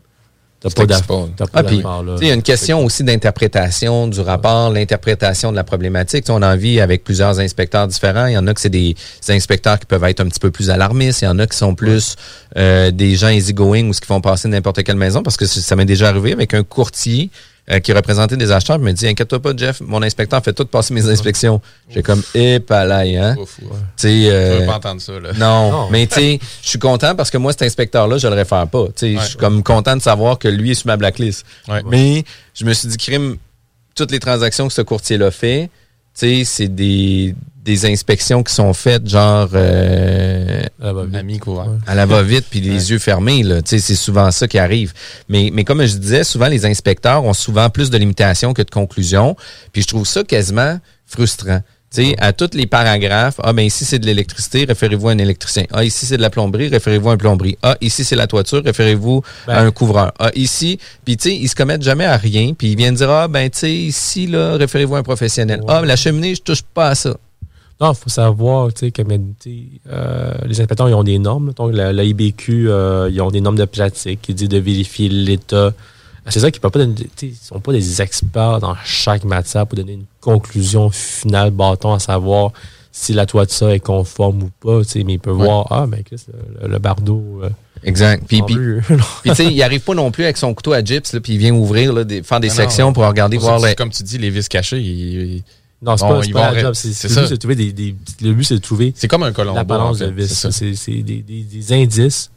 pas t'as pas Ah, tu sais, il y a une question aussi d'interprétation du rapport, l'interprétation de la problématique. Tu sais, on en vit avec plusieurs inspecteurs différents. Il y en a que c'est des inspecteurs qui peuvent être un petit peu plus alarmistes. Il y en a qui sont plus euh, des gens easygoing ou ce qui font passer n'importe quelle maison. Parce que ça m'est déjà arrivé avec un courtier euh, qui représentait des acheteurs. Il me dit, inquiète-toi pas, Jeff, mon inspecteur fait tout passer mes inspections. J'ai comme, épalaille, hein? Ouf, ouf. Tu sais, euh, Je veux pas entendre ça, là. non, Non. mais tu sais, je suis content parce que moi, cet inspecteur-là, je le réfère pas. Tu sais, je suis Ouais. comme content de savoir que lui est sur ma blacklist. Ouais. Mais je me suis dit, crime, toutes les transactions que ce courtier-là fait, tu sais, c'est des, des inspections qui sont faites genre euh. Ouais. à la va-vite puis les yeux fermés. Là. Tu sais, C'est souvent ça qui arrive. Mais, mais comme je disais, souvent les inspecteurs ont souvent plus de limitations que de conclusions. Puis je trouve ça quasiment frustrant. Tu sais, à tous les paragraphes, ah ben ici c'est de l'électricité, référez-vous à un électricien. Ah ici c'est de la plomberie, référez-vous à un plomberie. Ah ici c'est la toiture, référez-vous à Ben. un couvreur. Ah ici, puis tu sais, ils se commettent jamais à rien, puis ils viennent dire ah ben tu sais ici là, référez-vous à un professionnel. Ouais. Ah la cheminée, je touche pas à ça. Non, il faut savoir, sais, euh, les inspecteurs, ils ont des normes. là. Donc, la, la IBQ, euh, ils ont des normes de pratique qui disent de vérifier l'état. C'est ça qu'ils peuvent pas donner, tu sais, ils sont pas des experts dans chaque matière pour donner une conclusion finale bâton à savoir si la toiture est conforme ou pas, tu sais, mais ils peuvent Ouais. voir, ah, ben, Chris, le, le bardeau. euh, Exact. Puis, puis, bleu. Puis tu sais, il arrive pas non plus avec son couteau à gyps, là, puis il vient ouvrir, là, des, faire des Non, sections non. pour regarder, voir les... Comme tu dis, les vis ils- non, c'est Bon, pas, pas la job. C'est, le but, c'est de trouver des, des- le but, c'est de trouver c'est comme un colombo. l'apparence en fait, de vis. c'est des, des- des indices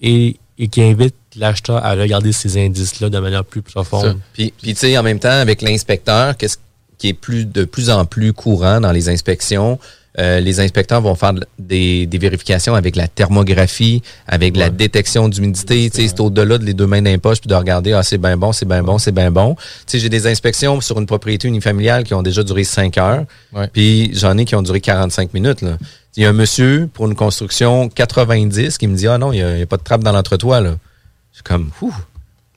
et, et qui invitent l'acheteur à regarder ces indices-là de manière plus profonde. Puis, puis tu sais, en même temps, avec l'inspecteur, qu'est-ce qui est plus de plus en plus courant dans les inspections, euh, les inspecteurs vont faire de- des, des vérifications avec la thermographie, avec la détection d'humidité. Tu sais, c'est au-delà de les deux mains d'un poche puis de regarder, ah, c'est bien bon, c'est bien bon, c'est bien bon. Tu sais, j'ai des inspections sur une propriété unifamiliale qui ont déjà duré 5 heures. Ouais. Puis j'en ai qui ont duré 45 minutes. Là. Il y a un monsieur pour une construction 90 qui me dit, ah non, il n'y a, il y a pas de trappe dans l'entretoit. suis comme, ouh,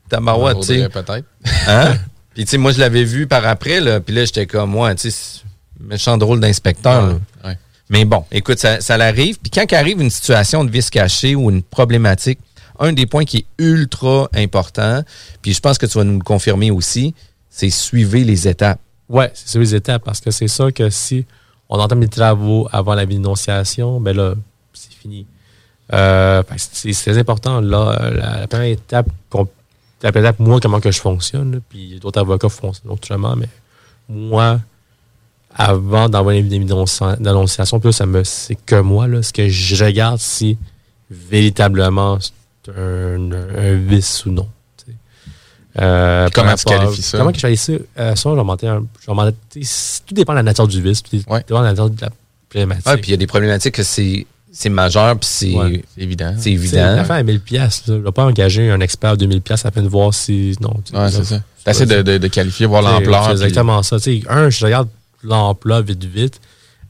tabarouette, tu sais. peut-être. Hein? Puis, tu sais, moi, je l'avais vu par après, là. Puis là, j'étais comme, moi, tu sais, c'est méchant drôle d'inspecteur. Ouais. Mais bon, écoute, ça, ça l'arrive. Puis quand arrive une situation de vis caché ou une problématique, un des points qui est ultra important, puis je pense que tu vas nous le confirmer aussi, c'est suivre les étapes. Ouais, c'est sur les étapes parce que c'est sûr que si on entame les travaux avant la dénonciation, ben là, c'est fini. Euh, c'est très important. Là, la, la première étape, la première étape, moi, comment que je fonctionne, puis d'autres avocats fonctionnent autrement, mais moi, avant d'envoyer une dénonciation, d'annonciation, puis là, ça me, c'est que moi, là, ce que je regarde si véritablement c'est un, un vice ou non. Euh, Comment tu qualifies ça? Comment que je qualifie ça? Euh, ça, je vais tout dépend de la nature du vice, tout Ouais. dépend de la nature de la problématique. Puis il y a des problématiques que c'est c'est majeur, puis c'est Ouais. Évident. c'est évident. L'affaire à 1000 pièces, je ne vais pas engager un expert à 2000 pièces afin de voir si non. Ouais, c'est ça. T'essaies de, de, de qualifier, voir l'ampleur. C'est exactement ça. Tu sais, un, je regarde l'emploi vite, vite.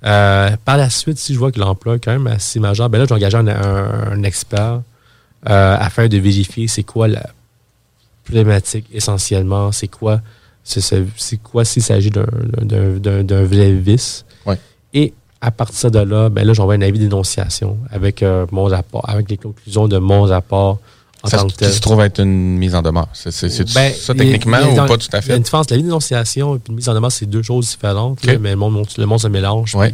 Euh, par la suite, si je vois que l'emploi est quand même assez majeur, ben là, j'ai engagé un, un- un expert euh, afin de vérifier c'est quoi la problématique essentiellement, c'est quoi, c'est quoi s'il s'agit d'un vrai vice. Ouais. Et à partir de là, ben là, j'envoie un avis d'énonciation avec euh, mon rapport, avec les conclusions de mon rapport en Ça tant se- que tel. qui se trouve être une mise en demeure. C'est Ben, ça techniquement il ou dans- pas tout à Il y a fait? une différence. La vie d'énonciation et puis une mise en demeure, c'est deux choses différentes. Là, mais le monde, le monde se mélange. Ouais.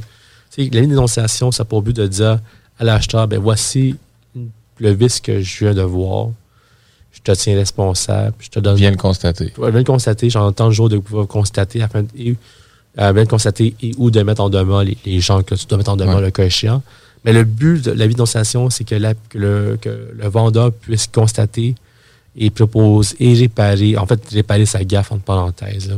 Puis, la vie d'énonciation, ça a pour but de dire à l'acheteur, ben voici le vice que je viens de voir. Je te tiens responsable. Je te donne. Viens le constater. Viens le constater. J'en tant de jours de pouvoir constater afin de, et, euh, bien le constater et ou de mettre en demeure les, les gens que tu dois mettre en demeure Ouais. le cas échéant. Mais le but de la vie d'énonciation, c'est que, la- que le, que le vendeur puisse constater et propose et réparer, en fait, réparer sa gaffe entre parenthèses. là.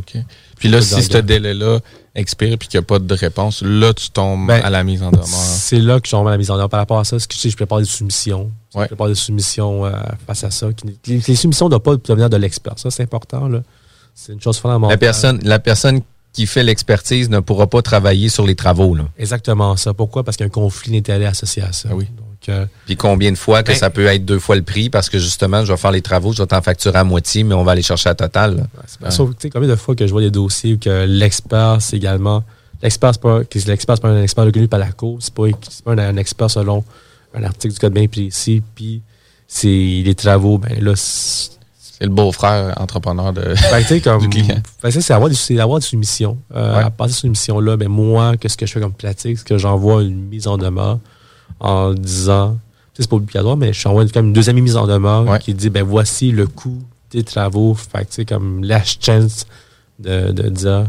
Puis là, si ce délai-là expire puis qu'il n'y a pas de réponse, là, tu tombes Ben, à la mise en demeure. C'est là que je tombe à la mise en œuvre par rapport à ça. Ce que je sais, je prépare des soumissions. Ouais. Je prépare des soumissions euh, face à ça. Les, les soumissions ne doivent pas provenir de l'expert. Ça, c'est important. là. C'est une chose fondamentale. La personne, la personne qui fait l'expertise ne pourra pas travailler sur les travaux. Là. Exactement ça. Pourquoi? Parce qu'il y a un conflit d'intérêt associé à ça. oui. Donc, euh, Puis combien de fois que Ben- ça peut être deux fois le prix parce que justement, je vais faire les travaux, je vais t'en facturer à moitié, mais on va aller chercher à total. là. Ben, Sauf que, tu sais, combien de fois que je vois des dossiers où que l'expert, c'est également. L'expert, c'est pas, l'expert, pas un expert reconnu par la Cour, c'est pas, c'est pas un, un expert selon un article du code bien précis, puis c'est les travaux, ben là, c'est. Le beau-frère entrepreneur de. Ben, comme. Du client. Ben, c'est avoir, des- avoir des soumissions. Euh, Ouais. À passer sur une mission-là, ben, moi, qu'est-ce que je fais comme pratique? C'est que j'envoie une mise en demeure en disant. Tu sais, c'est pas obligatoire, mais j'envoie comme une deuxième mise en demeure Ouais. qui dit, ben, voici le coût des travaux. Fait que, comme last chance de, de dire.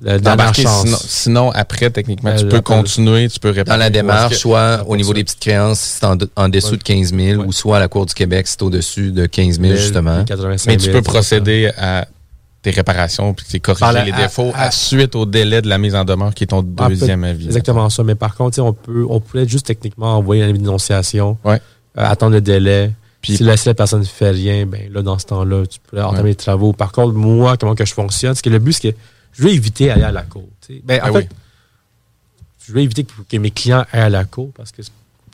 La dernière D'embarquer, chance. sinon, sinon, après, techniquement, Ben, tu peux la- continuer, tu peux Dans réparer. la démarche, Parce que- soit au niveau des petites créances, si c'est en, de- en dessous Ouais. de 15 000, ou soit à la Cour du Québec, si c'est au-dessus de 15 000, justement. 85 Mais tu 000, peux procéder à tes réparations puis corriger la- les défauts à- à, suite au délai de la mise en demeure qui est ton Ah, deuxième avis. Exactement ça. Mais par contre, on peut, on pourrait juste techniquement envoyer un avis de dénonciation, Ouais. euh, attendre le délai. Puis- si, la, si la personne ne fait rien, ben là, dans ce temps-là, tu pourrais entamer Ouais. les travaux. Par contre, moi, comment que je fonctionne, c'est que le but, c'est que je veux éviter d'aller à la cour. Ben, en Ah fait, oui. je veux éviter que, que mes clients aillent à la cour parce que,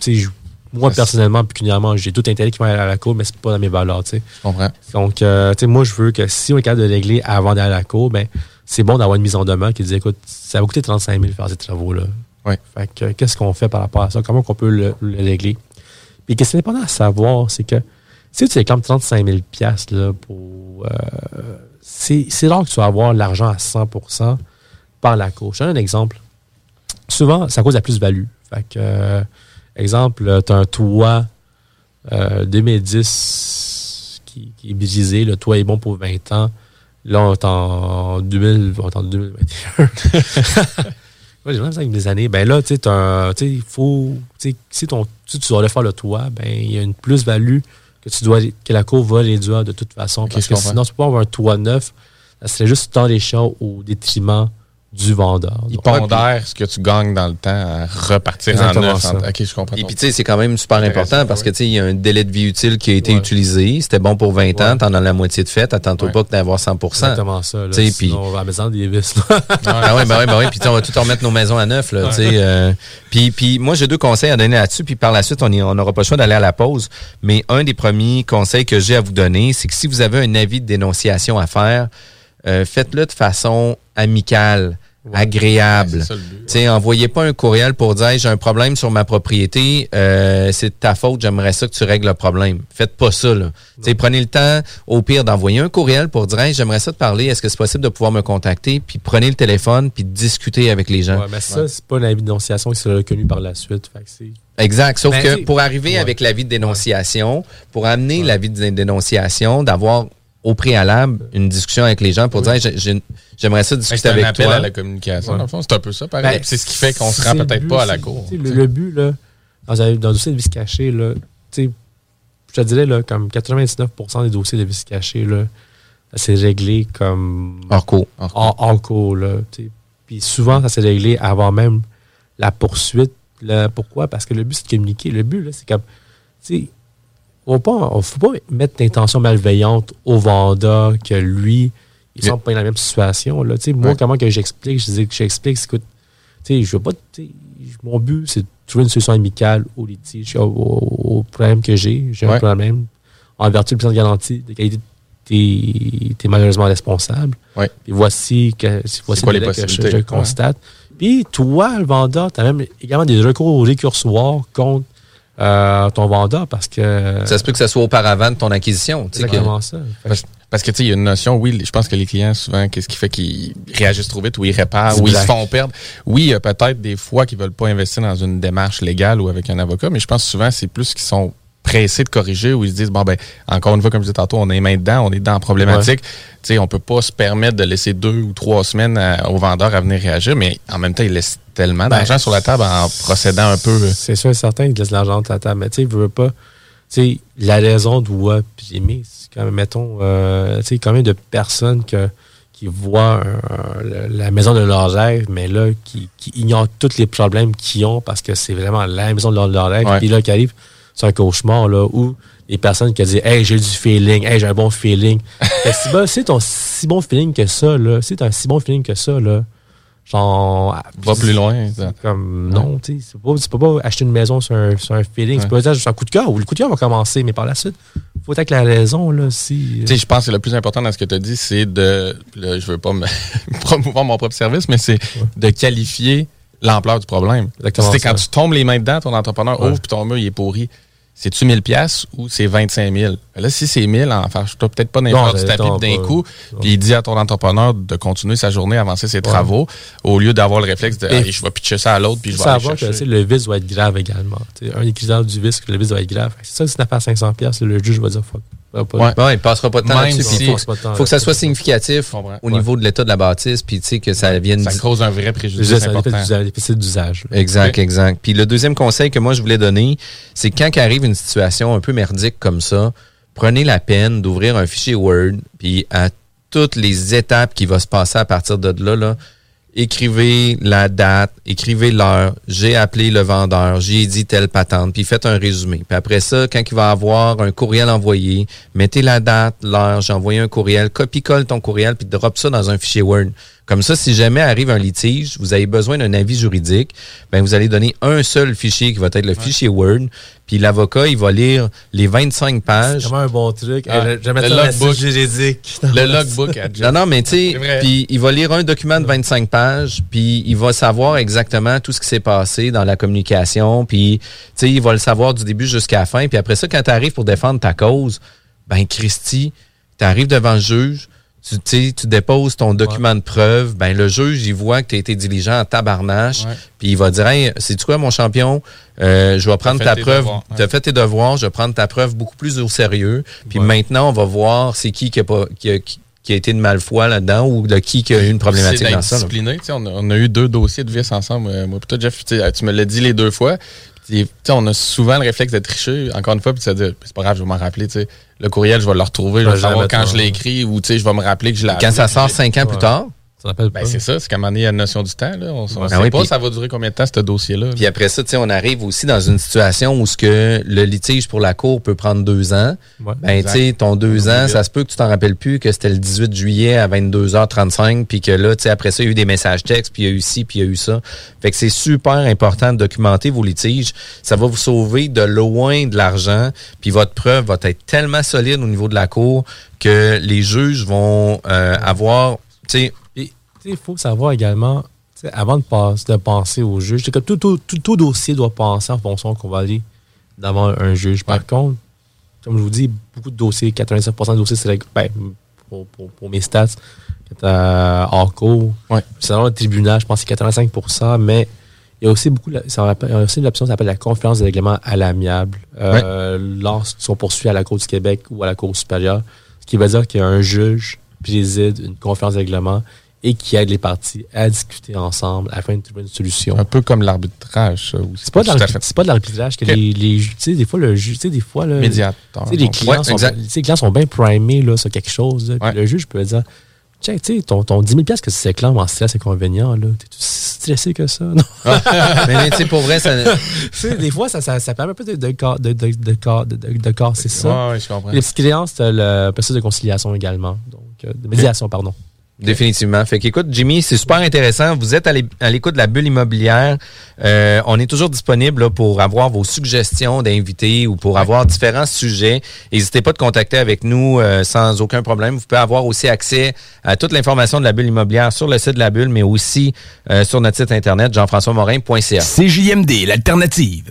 je- moi, personnellement, pécuniairement, j'ai tout intérêt qu'ils vont aller à la cour, mais c'est pas dans mes valeurs. Je comprends. Donc, euh, moi, je veux que si on est capable de régler avant d'aller à la cour, ben, c'est bon d'avoir une mise en demeure qui dit, écoute, ça va coûter 35 000 faire ces travaux-là. Ouais. Fait que, qu'est-ce qu'on fait par rapport à ça? Comment on peut le, le régler? Puis, qu'est-ce qui est important à savoir, c'est que si tu réclames 35 000 piastres, là, pour, euh, c'est, rare que tu vas avoir l'argent à 100% par la cour. Je donne un exemple. Souvent, ça cause la plus-value. Fait que, euh, exemple, tu as un toit euh, 2010 qui, qui est brisé, le toit est bon pour 20 ans. Là, on est en 2000, on est en 2021. Ouais, j'ai vraiment ça avec des années. Ben là, tu sais, tu sais, il faut, tu sais, si ton, si tu dois refaire le toit, ben, il y a une plus-value que tu dois, que la cour va réduire de toute façon. Parce que sinon, tu peux pas avoir un toit neuf. Ça serait juste tant les champs au détriment du vendeur. Il Donc, pondère ce que tu gagnes dans le temps à repartir Exactement en neuf. ça. en- Ok, je comprends. Et puis, tu sais, c'est quand même super important parce que, tu sais, il y a un délai de vie utile qui a été Ouais. utilisé. C'était bon pour 20 ans, t'en as la moitié de fait. Attends-toi Ouais. pas que d'avoir 100 Exactement ça. Là, Tu sais, puis- Sinon, on va à la maison des vis. là. Ah ouais, ben ouais, ben ouais. Puis tu sais, on va tout remettre nos maisons à neuf, là, tu sais. euh, puis, puis moi, j'ai deux conseils à donner là-dessus. Puis par la suite, on y- on n'aura pas le choix d'aller à la pause. Mais un des premiers conseils que j'ai à vous donner, c'est que si vous avez un avis de dénonciation à faire, euh, faites-le de façon amicale, agréable. Ouais, c'est ça le but. Tu sais, envoyez pas un courriel pour dire Hey, j'ai un problème sur ma propriété, euh, c'est de ta faute, j'aimerais ça que tu règles le problème. Faites pas ça, là. Tu sais, prenez le temps, au pire, d'envoyer un courriel pour dire Hey, j'aimerais ça te parler, est-ce que c'est possible de pouvoir me contacter? Puis prenez le téléphone, puis discutez avec les gens. Ouais, mais ça, c'est pas un avis de dénonciation qui sera reconnu par la suite. Fait que c'est- Exact. Sauf Ben, que pour arriver ouais. avec l'avis de dénonciation, pour amener l'avis de dénonciation, d'avoir au préalable une discussion avec les gens pour dire Hey, j'aimerais ça Ben, discuter C'est un avec appel toi. à la communication. Ouais. Dans le fond, c'est un peu ça, pareil. Ben, c'est ce qui fait qu'on se rend le peut-être pas à la cour. Le, le but, là, dans, un, dans un dossier de vice caché, là, tu sais, je te dirais, là, comme 99% des dossiers de vice caché, là, c'est réglé comme Hors cours. en, en cours. Là. Puis souvent, ça s'est réglé avant même la poursuite. Là, pourquoi? Parce que le but, c'est de communiquer. Le but, là, c'est comme, tu sais, on ne faut pas mettre d'intention malveillante au vendeur que lui, il Yeah. semble pas dans la même situation. Là. Moi, Ouais. comment que j'explique? Je dis que j'explique, c'est écoute, tu sais, je veux pas, mon but, c'est de trouver une solution amicale au litige, au, problème que j'ai. J'ai un problème. En vertu de plan de garantie de qualité, tu es, malheureusement responsable. Ouais. Puis voici, que, voici quoi les que je, constate. Puis toi, le vendeur, tu as même également des recours récursoires contre euh, ton vendeur parce que. Ça se peut que ça soit auparavant de ton acquisition. tu sais, que- exactement ça. Parce, parce que, tu sais, il y a une notion, oui, je pense que les clients, souvent, qu'est-ce qui fait qu'ils réagissent trop vite ou ils réparent ou ils se font perdre. Oui, il y a peut-être des fois qu'ils veulent pas investir dans une démarche légale ou avec un avocat, mais je pense souvent, c'est plus qu'ils sont pressés de corriger ou ils se disent, bon, ben, encore une fois, comme je disais tantôt, on est main dedans, on est dans la problématique. Tu sais, on peut pas se permettre de laisser deux ou trois semaines à- au vendeur à venir réagir, mais en même temps, ils laissent tellement Ben, d'argent sur la table en procédant un peu. C'est sûr et certain qu'il laisse l'argent sur la table. Mais tu sais, veut pas. Tu sais, la raison doit primer. C'est quand même, mettons, euh, tu sais, combien de personnes que, qui voient la maison de leur rêve, mais là, qui, qui ignorent tous les problèmes qu'ils ont parce que c'est vraiment la maison de leur, leur rêve. Ouais. Puis là, qui arrive, c'est un cauchemar, là, où les personnes qui disent Hey, j'ai du feeling, hey, j'ai un bon feeling. Que si ben, c'est ton si bon feeling que ça, là, si t'as un si bon feeling que ça, là, genre. ah, Va plus loin. Comme, non, tu sais, c'est pas- tu peux pas acheter une maison sur un, sur un feeling. Tu peux dire juste un coup de cœur, ou le coup de cœur va commencer, mais par la suite, faut être avec la raison, là, si. Tu sais, je pense que le plus important dans ce que tu as dit, c'est de. Là, je veux pas me promouvoir mon propre service, mais c'est de qualifier l'ampleur du problème. C'est quand tu tombes les mains dedans, ton entrepreneur Ouais. ouvre puis ton mur il est pourri. C'est-tu 1000 pièces ou c'est 25 000? Ben Là, si c'est 1000, enfin, je dois peut-être pas n'importe du tapis d'un pas- coup. Puis il dit à ton entrepreneur de continuer sa journée, avancer ses travaux, au lieu d'avoir le réflexe de Hey, je vais pitcher ça à l'autre puis je vais aller que chercher. le vice doit être grave également. Un des critères du vice, que le vice doit être grave. C'est ça, si tu affaire à 500$, piastres, le juge va dire fuck. Pas- Ouais. Bon, il passera pas de temps là-dessus. si- Il faut, que ça soit significatif au niveau de l'état de la bâtisse, puis tu sais que ça vienne. Ça cause un vrai préjudice important. d'usage-. Exact, exact. Puis le deuxième conseil que moi je voulais donner, c'est que quand arrive une situation un peu merdique comme ça, prenez la peine d'ouvrir un fichier Word, puis à toutes les étapes qui vont se passer à partir de là, là écrivez la date, écrivez l'heure, j'ai appelé le vendeur, j'ai dit telle patente, puis faites un résumé. Puis après ça, quand il va avoir un courriel envoyé, mettez la date, l'heure, j'ai envoyé un courriel, copie-colle ton courriel, puis drop ça dans un fichier Word. Comme ça, si jamais arrive un litige, vous avez besoin d'un avis juridique, ben vous allez donner un seul fichier qui va être le fichier Word, puis l'avocat, il va lire les 25 pages. C'est vraiment un bon truc. Ah, le la logbook. juridique. Le logbook. Non, non, mais tu sais, puis il va lire un document de 25 pages, puis il va savoir exactement tout ce qui s'est passé dans la communication, puis tu sais, il va le savoir du début jusqu'à la fin, puis après ça, quand tu arrives pour défendre ta cause, ben Christy, tu arrives devant le juge, tu, déposes ton document de preuve, ben le juge, il voit que tu as été diligent en tabarnache, puis il va dire, hey, c'est quoi mon champion, Euh, je vais prendre ta preuve, tu as fait tes devoirs, je vais prendre ta preuve beaucoup plus au sérieux, puis maintenant, on va voir c'est qui qui a, pas, qui a- qui- qui a été de mal foi là-dedans ou de qui qui a eu une problématique dans d'être ça. On a, on a eu deux dossiers de vice ensemble. euh, Moi, toi, Jeff, tu me l'as dit les deux fois. On a souvent le réflexe de tricher, encore une fois, puis de se dire, c'est pas grave, je vais m'en rappeler. Le courriel, je vais le retrouver, je vais savoir quand je l'ai écrit, ou tu sais, je vais me rappeler que je l'ai Quand ça sort cinq ans plus tard? Ben, c'est ça, c'est qu'à un moment donné, il y a une notion du temps. Là. On, Ben sait oui, pas ça va durer combien de temps, ce dossier-là. puis après ça, tu sais, on arrive aussi dans une situation où ce que le litige pour la cour peut prendre deux ans. Ouais. Ben, tu sais, ton deux ans, ça se peut que tu t'en rappelles plus que c'était le 18 juillet à 22h35, puis que là, tu sais, après ça, il y a eu des messages textes, puis il y a eu ci, puis il y a eu ça. Fait que c'est super important de documenter vos litiges. Ça va vous sauver de loin de l'argent, puis votre preuve va être tellement solide au niveau de la cour que les juges vont euh, avoir, tu sais, il faut savoir également, avant de, passer, de penser au juge, c'est que tout, tout, tout, tout dossier doit penser en fonction qu'on va aller devant un juge. Par Ouais. contre, comme je vous dis, beaucoup de dossiers, 87% de dossiers, c'est ben, pour, pour, pour mes stats, c'est euh, hors cours. Ouais. Selon le tribunal, je pense que c'est 85%, mais il y a aussi beaucoup, ça il y a aussi une option qui s'appelle la conférence de règlement à l'amiable. Euh, Lorsqu'ils sont poursuivis à la Cour du Québec ou à la Cour supérieure, ce qui veut dire qu'il y a un juge préside une conférence de règlement et qui aide les parties à discuter ensemble afin de trouver une solution. Un peu comme l'arbitrage, C'est pas, pas de l'arbitrage que les, les tu sais, des fois, le juge, tu sais, des fois, là, médiateur. les clients, Ouais, sont, les clients sont bien primés là, sur quelque chose. là, puis Ouais. Le juge peut dire Check, tu sais, ton, ton 10 000 que tu s'éclames en stress et inconvénient, là, t'es tout stressé que ça. Non? mais, mais, tu sais, pour vrai, ça, des fois, ça, ça, ça permet un peu de, de, de, de, de, ca- de, de, de casser ça. Ouais, ouais, je comprends. Les petits clients, c'est le processus de conciliation également. Donc, euh, de médiation, pardon. Définitivement. Fait qu'écoute, Jimmy, c'est super intéressant. Vous êtes à l'é- à l'écoute de la bulle immobilière. Euh, on est toujours disponible là, pour avoir vos suggestions d'invités ou pour avoir différents sujets. N'hésitez pas de contacter avec nous euh, sans aucun problème. Vous pouvez avoir aussi accès à toute l'information de la bulle immobilière sur le site de la bulle, mais aussi euh, sur notre site internet jean-françois-morin.ca. CJMD, l'alternative.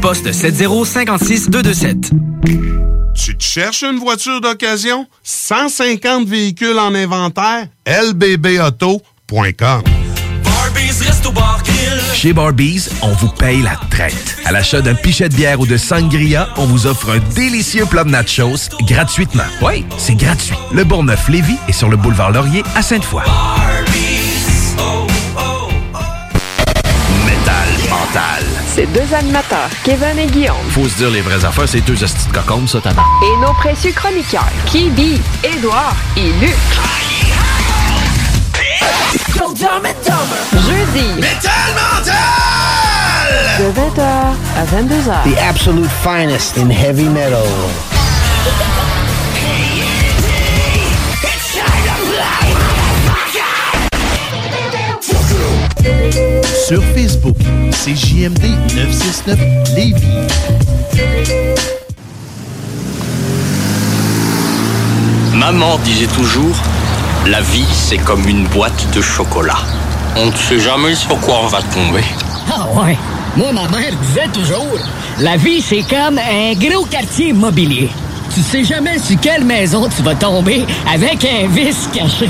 poste 7056 227. Tu te cherches une voiture d'occasion? 150 véhicules en inventaire? lbbauto.com Chez Barbies, on vous paye la traite. À l'achat d'un pichet de bière ou de sangria, on vous offre un délicieux plat de nachos gratuitement. Oui, c'est gratuit. Le Bourgneuf-Lévis est sur le boulevard Laurier à Sainte-Foy. Métal mental. Ces deux animateurs, Kevin et Guillaume, Faut se dire les vraies affaires, c'est deux hosties de cocombes, ça, tabac. et nos précieux chroniqueurs, Kibi, Édouard et Luc. Jeudi. De 20h à 22h. The absolute finest in heavy metal. Sur Facebook, c'est JMD 969 Lévis. Maman disait toujours, la vie c'est comme une boîte de chocolat. On ne sait jamais sur quoi on va tomber. Ah ouais. Moi, ma mère disait toujours, la vie, c'est comme un gros quartier immobilier. Tu sais jamais sur quelle maison tu vas tomber avec un vice caché.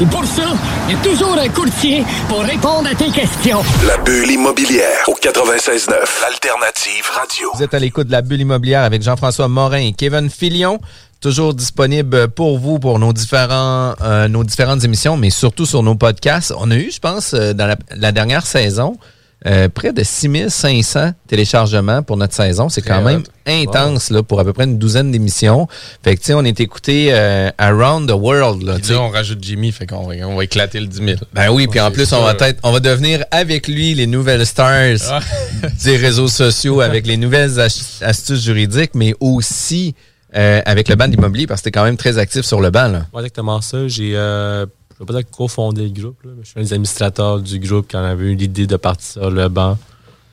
Et pour ça, il y a toujours un courtier pour répondre à tes questions. La bulle immobilière au 96.9, l'alternative radio. Vous êtes à l'écoute de la bulle immobilière avec Jean-François Morin et Kevin Filion. Toujours disponible pour vous pour nos différents euh, nos différentes émissions, mais surtout sur nos podcasts. On a eu, je pense, euh, dans la, la dernière saison, euh, près de 6500 téléchargements pour notre saison. C'est quand même intense là, pour à peu près une douzaine d'émissions. Fait que, tu sais, on est écouté euh, around the world. Là, tu on rajoute Jimmy, fait qu'on va, on va éclater le 10 000. Ben oui, puis en plus, on va peut-être, on va devenir avec lui les nouvelles stars Ah. des réseaux sociaux, avec les nouvelles astuces juridiques, mais aussi euh, avec le ban d'immobilier, parce que t'es quand même très actif sur le ban. Là. Ouais, exactement ça. J'ai, euh, je ne vais pas dire cofondé le groupe, là, mais je suis un des administrateurs du groupe quand on avait eu l'idée de partir le banc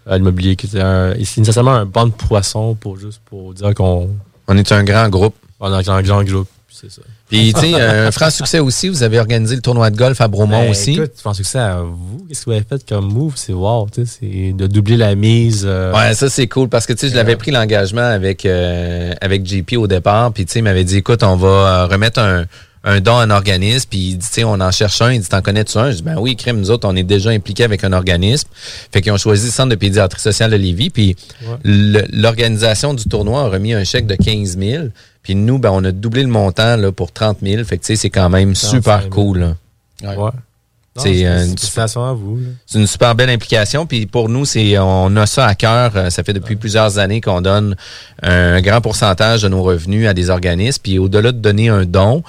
à l'immobilier, qui était un, nécessairement un banc de poissons pour juste pour dire qu'on. On est un grand groupe. On est un grand groupe, c'est ça. Puis, tu sais, un franc succès aussi, vous avez organisé le tournoi de golf à Bromont Ben, aussi. Écoute, franc succès à vous. Qu'est-ce que vous avez fait comme move? C'est wow, tu sais, c'est de doubler la mise. euh, Ouais, ça c'est cool parce que tu sais, je l'avais pris l'engagement avec euh, avec JP au départ, puis tu sais, il m'avait dit écoute, on va euh, remettre un un don à un organisme, puis il dit, tu sais, on en cherche un, il dit, t'en connais-tu un? Je dis, ben oui, crème, nous autres, on est déjà impliqués avec un organisme. Fait qu'ils ont choisi le Centre de pédiatrie sociale de Lévis, puis Ouais. l'organisation du tournoi a remis un chèque de 15 000, puis nous, ben, on a doublé le montant là, pour 30 000, fait que tu sais, c'est quand même 45 super 000. cool. là. Ouais. Non, C'est euh, une une super belle implication. Puis pour nous, c'est on a ça à cœur. Euh, Ça fait depuis plusieurs années qu'on donne un grand pourcentage de nos revenus à des organismes. Puis au-delà de donner un don,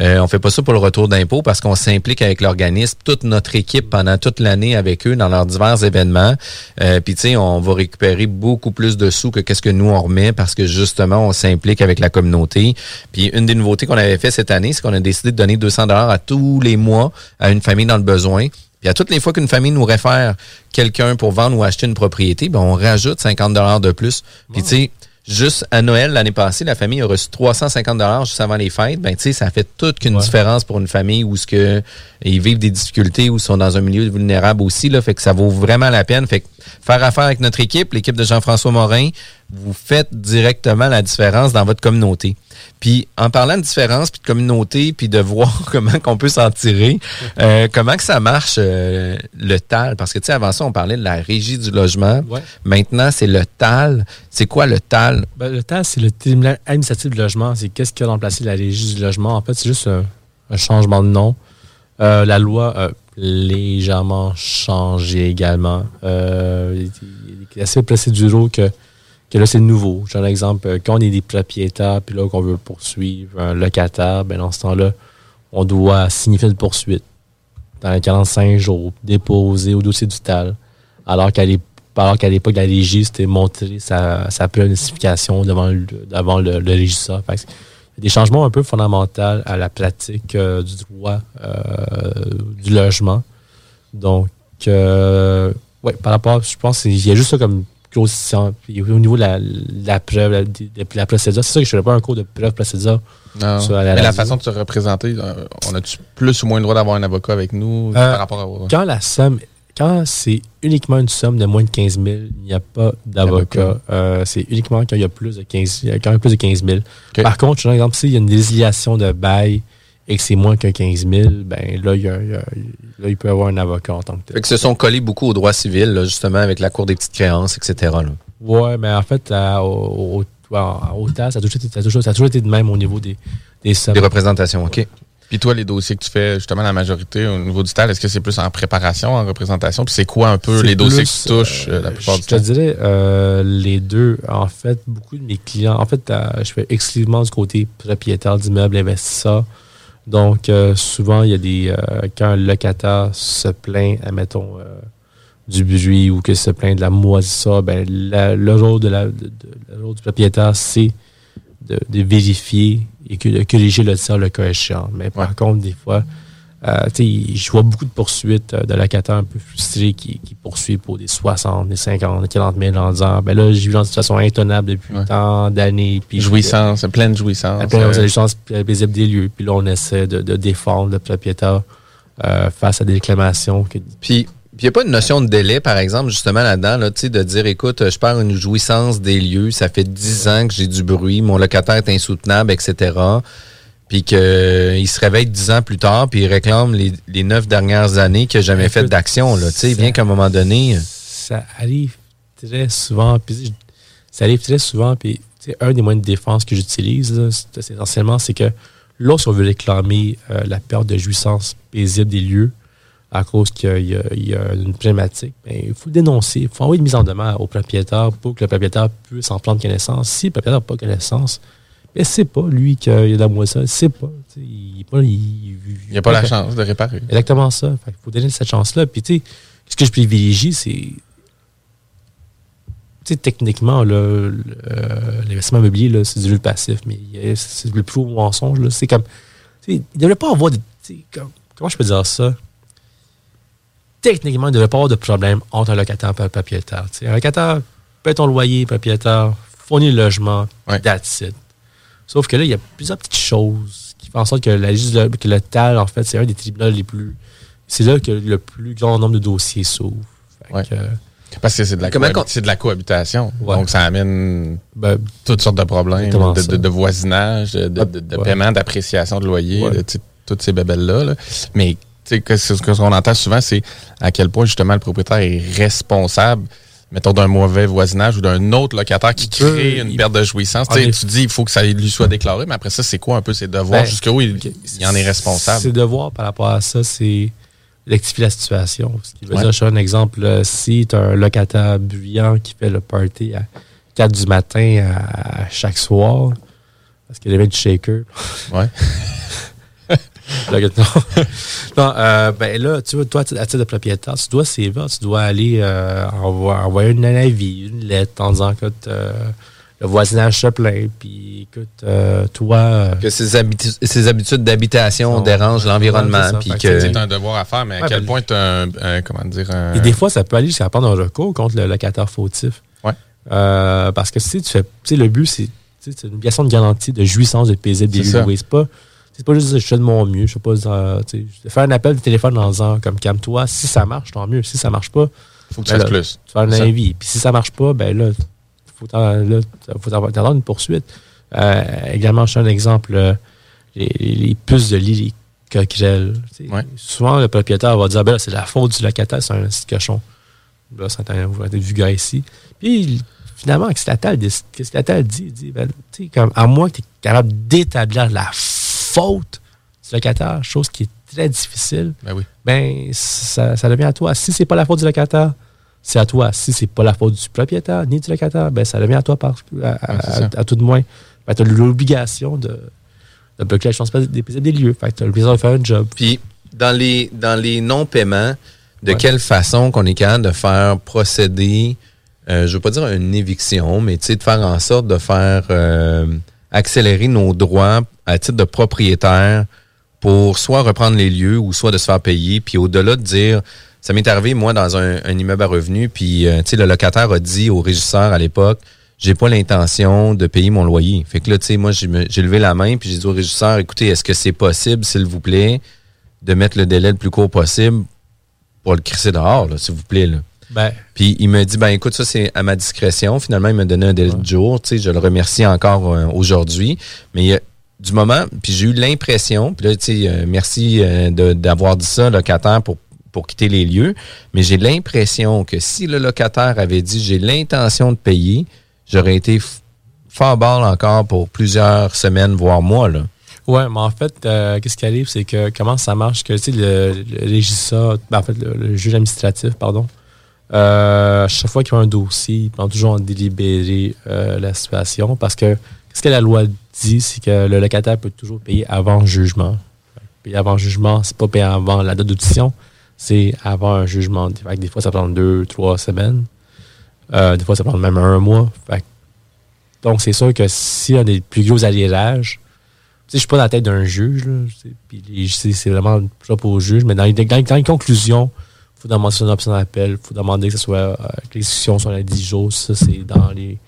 euh, on fait pas ça pour le retour d'impôt parce qu'on s'implique avec l'organisme, toute notre équipe pendant toute l'année avec eux dans leurs divers événements. Euh, puis tu sais, on va récupérer beaucoup plus de sous que qu'est-ce que nous on remet parce que justement on s'implique avec la communauté. Puis une des nouveautés qu'on avait fait cette année, c'est qu'on a décidé de donner 200 dollars à tous les mois à une famille dans le besoin. Puis à toutes les fois qu'une famille nous réfère quelqu'un pour vendre ou acheter une propriété, ben on rajoute 50 dollars de plus. Puis tu sais, juste à Noël l'année passée, la famille a reçu 350 dollars juste avant les fêtes. Ben tu sais, ça fait toute qu'une différence pour une famille où ce que ils vivent des difficultés ou sont dans un milieu vulnérable aussi là, fait que ça vaut vraiment la peine. Fait que faire affaire avec notre équipe, l'équipe de Jean-François Morin, vous faites directement la différence dans votre communauté. Puis en parlant de différence, puis de communauté, puis de voir comment qu'on peut s'en tirer, euh, comment que ça marche euh, le TAL? Parce que tu sais, avant ça, on parlait de la régie du logement. Ouais. Maintenant, c'est le TAL. C'est quoi le TAL? Ben, le TAS, c'est le tribunal administratif du logement. C'est qu'est-ce qui a remplacé la régie du logement. En fait, c'est juste un, un changement de nom. Euh, la loi a légèrement changé également. Il il est assez procéduraux que, que là, c'est nouveau. J'ai un exemple. euh, Quand on est des propriétaires, puis là, qu'on veut poursuivre un locataire, ben, dans ce temps-là, on doit signifier une poursuite dans les 45 jours, déposer au dossier du TAL. Alors qu'à l'époque, la régie, c'était montrer sa, sa planification devant le, devant le, le régisseur. Il des changements un peu fondamentaux à la pratique euh, du droit euh, du logement. Donc, euh, par rapport, je pense qu'il y a juste ça comme Puis au niveau de la, la preuve, la, de- la procédure, c'est ça que je ne ferais pas un cours de preuve procédure. Non. sur Mais la façon de se représenter, euh, on a-tu plus ou moins le droit d'avoir un avocat avec nous Euh, par rapport à. Quand la somme, quand c'est uniquement une somme de moins de 15 000, il n'y a pas d'avocat. D'avocat. Euh, c'est uniquement quand il y a plus de 15, quand il y a plus de 15 000. Par contre, je donne un exemple, s'il y a une résiliation de bail et que c'est moins que 15 000, ben là, il, y a- il y a- là, il peut avoir un avocat en tant que tel. Fait que se sont collés beaucoup au droit civil, là, justement, avec la Cour des petites créances, etc. là. Ouais, mais en fait, à- au, au, à- au TAS, ça a, toujours été, ça, a toujours, ça a toujours été de même au niveau des, des sommes. Des représentations, OK. Puis toi, les dossiers que tu fais, justement, la majorité au niveau du TAL, est-ce que c'est plus en préparation, en représentation? Puis c'est quoi un peu les dossiers plus, que tu touches euh, la plupart Je du te temps? dirais euh, les deux. En fait, beaucoup de mes clients, en fait, euh, je fais exclusivement du côté propriétaire d'immeubles, investisseur. Donc, euh, souvent, il y a des. euh, quand un locataire se plaint, admettons, euh, du bruit ou que se plaint de la moisissure, ben, la- le rôle de la, de- de- le rôle du propriétaire, c'est de, de vérifier et que, de corriger le tir le cas échéant. Mais par contre, des fois, je vois beaucoup de poursuites euh, de locataires un peu frustrés qui, qui poursuivent pour des 60, des 50, des 40 000 en disant ben là, j'ai vu dans une situation intenable depuis tant d'années. Jouissance, pleine jouissance. Pleine euh, jouissance paisible des lieux. Puis là, on essaie de, de défendre le propriétaire euh, face à des réclamations. que- Puis, il n'y a pas une notion de délai, par exemple, justement là-dedans, là, de dire, écoute, je perds une jouissance des lieux, ça fait 10 ans que j'ai du bruit, mon locataire est insoutenable, etc. Puis qu'il se réveille 10 ans plus tard, puis il réclame les, les 9 dernières années qu'il n'a jamais fait d'action. Tu sais, bien qu'à un moment donné... ça arrive très souvent. Puis, ça arrive très souvent. Puis, un des moyens de défense que j'utilise, essentiellement, c'est que lorsqu'on veut réclamer euh, la perte de jouissance paisible des lieux à cause qu'il y a- y, une problématique, ben, il faut le dénoncer. Il faut envoyer une mise en demeure au propriétaire pour que le propriétaire puisse en prendre connaissance. Si le propriétaire n'a pas connaissance, ben, c'est pas lui qui a, il a de la moisissure, c'est pas. Il n'a pas, pas la chance de réparer. Exactement ça. Il faut donner cette chance-là. Puis, tu sais, ce que je privilégie, c'est. Tu sais, techniquement, euh, l'investissement immobilier, c'est du jeu passif, mais c'est le plus haut mensonge. C'est comme. Il ne devrait pas avoir de. comme- comment je peux dire ça? Techniquement, il ne devrait pas avoir de problème entre un locataire et un propriétaire. Un locataire paie ton loyer, propriétaire, fournit le logement, that's it. Sauf que là, il y a plusieurs petites choses qui font en sorte que, la, que le TAL, en fait, c'est un des tribunaux les plus. C'est là que le plus grand nombre de dossiers s'ouvrent. Parce que c'est de la, c'est de cohabitation. Ouais. Donc, ça amène Ben, toutes sortes de problèmes, de, ça. de- de voisinage, de, de- de- de Ouais. paiement, d'appréciation de loyer, Ouais. de, toutes ces bébelles-là. là. Mais tu sais, que ce ce qu'on entend souvent, c'est à quel point justement le propriétaire est responsable, mettons, d'un mauvais voisinage ou d'un autre locataire qui peut- crée une perte de jouissance. Tu dis il faut que ça lui soit déclaré, mais après ça, c'est quoi un peu ses devoirs? Ben, Jusqu'où il, il en est responsable? Ses devoirs par rapport à ça, c'est rectifier la situation. Ce qui veut Ouais. dire, je fais un exemple, euh, si tu as un locataire bruyant qui fait le party à 4 du matin à, à chaque soir, parce qu'il avait du shaker. Ouais. Non, Non, euh, ben là, tu vois, toi, à titre de propriétaire, tu dois sévir, tu dois aller euh, envoyer, envoyer un avis, une lettre en disant que euh, le voisinage se plaint, puis écoute, euh, toi. Que ses, habitu- ses habitudes d'habitation dérangent l'environnement. puis que... C'est un devoir à faire, mais à quel ben, point tu as un, un- comment dire, un- Et des fois, ça peut aller jusqu'à prendre un recours contre le locataire fautif. Ouais. Euh, parce que si tu fais. Tu sais, le but, c'est une obligation de garantie de jouissance de paisible des lieux. C'est pas. C'est pas juste dire, je fais de mon mieux. Je sais pas, euh, tu sais, je fais un appel de téléphone en disant comme calme-toi. Si ça marche, tant mieux. Si ça marche pas, Faut que tu ben fasses là, plus. Tu fais un avis. Puis si ça marche pas, ben là, faut t'en- là, faut t'en- t'attendre une poursuite. Euh, également, je fais un exemple. euh, les, les puces de lit, les coquerelles. tu sais. Souvent, le propriétaire va dire ben là, c'est la faute du locataire, c'est un petit cochon. Là, ça vous êtes vulgaire ici. Puis, finalement, qu'est-ce que la table dit? Qu'est-ce que la table dit? Il dit, ben, tu sais, comme, à moins que tu es capable d'établir la faute du locataire, chose qui est très difficile, Ben oui. ben, ça, ça devient à toi. Si c'est pas la faute du locataire, c'est à toi. Si c'est pas la faute du propriétaire ni du locataire, ben, ça devient à toi par, à, à- c'est ça. à- à tout de moins. Ben, tu as l'obligation de, de bloquer la chance des, des lieux. Fait tu as l'obligation de faire un job. Puis, dans les, dans les non-paiements, de Ouais. quelle façon qu'on est capable de faire procéder, euh, je veux pas dire une éviction, mais tu sais, de faire en sorte de faire euh, accélérer nos droits à titre de propriétaire pour soit reprendre les lieux ou soit de se faire payer. Puis au-delà de dire, ça m'est arrivé, moi, dans un, immeuble à revenus, puis euh, le locataire a dit au régisseur à l'époque, j'ai pas l'intention de payer mon loyer. Fait que là, tu sais, moi, j'ai levé la main, puis j'ai dit au régisseur, écoutez, est-ce que c'est possible, s'il vous plaît, de mettre le délai le plus court possible pour le crisser dehors, s'il vous plaît. Ben, Puis il me dit, ben écoute, ça c'est à ma discrétion. Finalement, il m'a donné un délai de jour. Tu sais, je le remercie encore euh, aujourd'hui. Mais du moment, puis j'ai eu l'impression, puis là, tu sais, euh, merci euh, d'avoir dit ça, locataire, pour, pour quitter les lieux, mais j'ai l'impression que si le locataire avait dit j'ai l'intention de payer, j'aurais été fort ball encore pour plusieurs semaines, voire mois, là. Ouais, mais en fait, euh, qu'est-ce qui arrive, c'est que comment ça marche, que tu sais, le, le ben, en fait, le, le juge administratif, pardon, euh, chaque fois qu'il y a un dossier, il prend toujours en délibéré euh, la situation parce que ce que la loi dit, c'est que le locataire peut toujours payer avant jugement. Payer avant jugement, c'est pas payer avant la date d'audition, c'est avant un jugement. Fait que des fois, ça prend deux, trois semaines. Euh, des fois, ça prend même un mois. Fait donc, c'est sûr que s'il y a des plus gros sais, je suis pas dans la tête d'un juge, c'est vraiment propre au juge, mais dans dans, dans les conclusions, faut demander une option d'appel, il faut demander que ce soit euh, que discussions soient à 10 jours, ça c'est dans les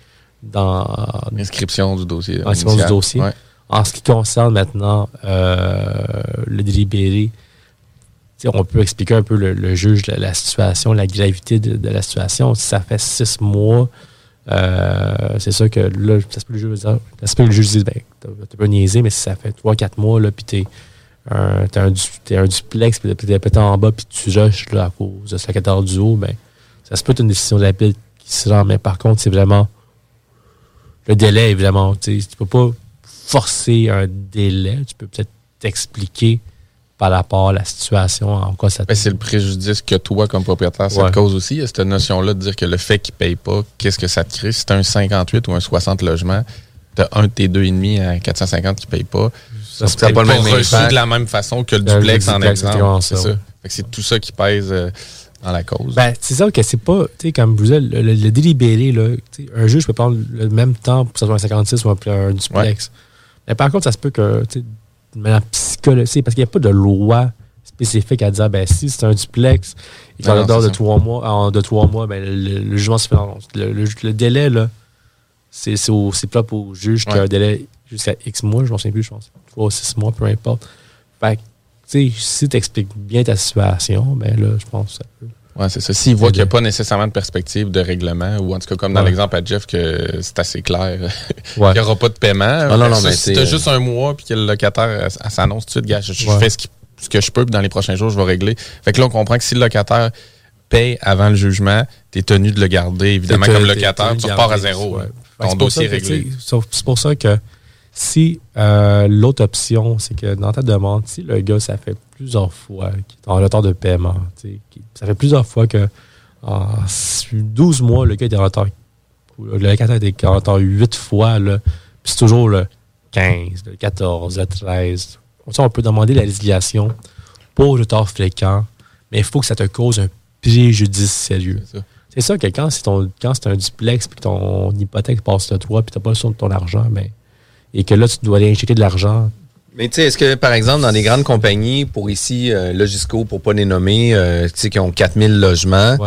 dans L'inscription du dossier. l'inscription du dossier. Ouais. En ce qui concerne maintenant euh, le délibéré, on peut expliquer un peu le, le juge la, la situation, la gravité de, de la situation. Si ça fait six mois, euh, c'est sûr que là, ça se peut le juge dire, ça se peut que le juge dise, ben, t'as pas niaisé, mais si ça fait trois, quatre mois, là, puis t'es un, t'as un, t'es un duplex, puis t'es pété en bas, puis tu rushes, là, à cause de ce locataire du haut, ben, ça se peut être une décision d'appel qui se rend, mais par contre, c'est vraiment, le délai, évidemment, tu peux pas forcer un délai, tu peux peut-être t'expliquer par rapport à la situation, en quoi ça Ben, c'est le préjudice que toi, comme propriétaire, ça Ouais. te cause aussi. Il y a cette notion-là de dire que le fait qu'il ne paye pas, qu'est-ce que ça te crée? Si tu un 58 ou un 60 logements, tu as un de tes deux et demi à 450 qui ne paye pas. Ça pas le même reçu impact. de la même façon que le Le duplex, en exemple. C'est ça, ouais. C'est tout ça qui pèse euh, dans la cause. Ben, c'est ça que c'est pas, tu sais, comme vous le, le- le délibéré, là, un juge peut prendre le même temps pour que ça soit un 56 ou un, un duplex. Mais par contre, ça se peut que, tu sais, psychologique, parce qu'il n'y a pas de loi spécifique à dire, ben, si c'est un duplex et qu'en dehors de trois mois, en de trois mois, ben, le, le jugement se fait dans- le, le- délai, là, c'est c'est au- c'est propre au juge qu'il y a un délai jusqu'à X mois, je m'en souviens plus, je pense. Trois ou six mois, peu importe. Fait que, tu sais, si tu expliques bien ta situation, ben là, je pense que ça peut. Ouais, c'est ça. S'il voit qu'il n'y a pas nécessairement de perspective de règlement, ou en tout cas, comme dans Ouais. l'exemple à Jeff, que c'est assez clair, Ouais. qu'il n'y aura pas de paiement. Non, non, versus mais si tu euh, juste un mois, puis que le locataire s'annonce tout de suite, je, je Ouais. fais ce, qui- ce que je peux, puis dans les prochains jours, je vais régler. Fait que là, on comprend que si le locataire paye avant le jugement, tu es tenu de le garder, évidemment, comme locataire, tu repars à zéro. Ton dossier est réglé. C'est pour ça que si euh, l'autre option, c'est que dans ta demande, si le gars, ça fait plusieurs fois qu'il est en retard de paiement, ça fait plusieurs fois que en 12 mois, le gars est en retard, le locataire est en retard 8 fois, là, puis c'est toujours le 15, le 14, le 13. Comme ça, on peut demander la résiliation pour retard fréquent, mais il faut que ça te cause un préjudice sérieux. C'est ça que quand c'est ton quand c'est un duplex puis que ton hypothèque passe le toit puis t'as pas le son de ton argent, ben, et que là tu dois aller injecter de l'argent. Mais tu sais, est-ce que, par exemple, dans des grandes compagnies, pour ici, euh, Logisco, pour pas les nommer, euh, tu sais, qui ont 4000 logements,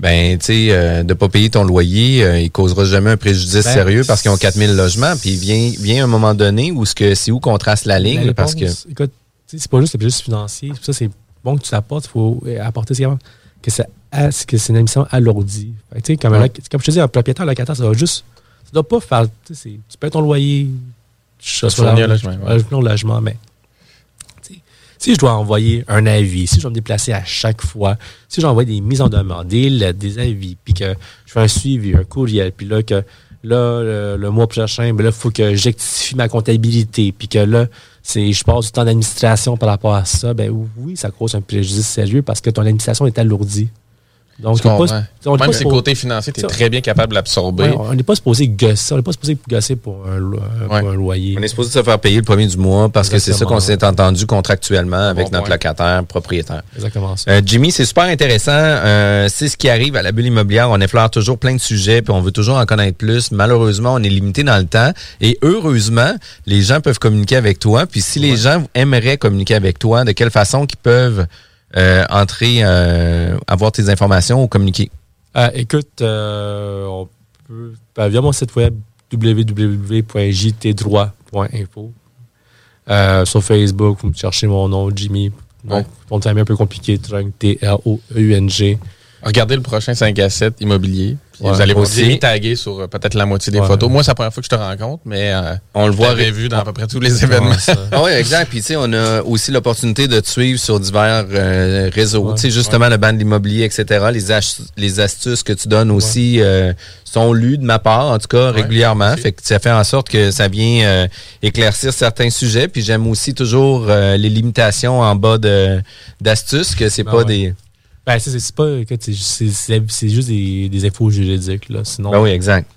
ben, tu sais, euh, de pas payer ton loyer, euh, il causera jamais un préjudice Ben, sérieux parce qu'ils ont 4000 logements. Puis vient, vient un moment donné où ce que c'est où qu'on trace la ligne, La parce que... Écoute, c'est pas juste le préjudice financier. Ça, c'est bon que tu l'apportes. Il faut apporter vraiment que, ça, a- que c'est une émission alourdie. Fait comme, Ouais. comme je te dis, un propriétaire locataire, ça va juste. Tu dois pas faire. Tu sais, c'est- tu payes ton loyer. Je fournir un logement, mais. Si je dois envoyer un avis, si je dois me déplacer à chaque fois, si j'envoie des mises en demande, des lettres, des avis, puis que je fais un suivi, un courriel, puis là, que là, le, le mois prochain, ben là, il faut que j'ectifie ma comptabilité, puis que là, c'est, je passe du temps d'administration par rapport à ça, ben oui, ça cause un préjudice sérieux parce que ton administration est alourdie. Donc, pas- on est Même pas si le suppo- côté financier, tu es très bien capable. Ouais, on n'est pas supposé gosser, on n'est pas supposé gosser pour un, lo- pour un loyer. On est supposé se faire payer le premier du mois parce que c'est ça qu'on s'est entendu contractuellement avec Bon notre point. locataire propriétaire. Exactement ça. Euh, Jimmy, c'est super intéressant. Euh, c'est ce qui arrive à la bulle immobilière. On effleure toujours plein de sujets, puis on veut toujours en connaître plus. Malheureusement, on est limité dans le temps. Et heureusement, les gens peuvent communiquer avec toi. Puis si les gens aimeraient communiquer avec toi, de quelle façon qu'ils peuvent euh, entrer, euh, avoir tes informations ou communiquer? Euh, écoute, euh, on peut, ben, via mon site web www.jtdroit.info. Euh, sur Facebook, vous me cherchez mon nom, Jimmy. Mon Ouais. nom un peu compliqué, T-R-O-E-U-N-G. Regardez le prochain 5 à 7 immobilier. Ouais, vous allez aussi. Tagué sur euh, peut-être la moitié des Ouais. photos. Moi, c'est la première fois que je te rencontre, mais euh, On le voit je t'avais avec- vu dans à peu près tous les événements. Ah oui, exact. Puis, tu sais, on a aussi l'opportunité de te suivre sur divers euh, réseaux. Tu sais, justement, le ban de l'immobilier, etc. Les, astuces que tu donnes aussi euh, sont lues de ma part, en tout cas, régulièrement. Fait que ça fait en sorte que ça vient euh, éclaircir certains sujets. Puis, j'aime aussi toujours euh, les limitations en bas de d'astuces, que c'est Ben pas ouais. des... Ben, c'est c'est pas. c'est- juste des, des infos juridiques, là. Sinon. Ben oui, exact.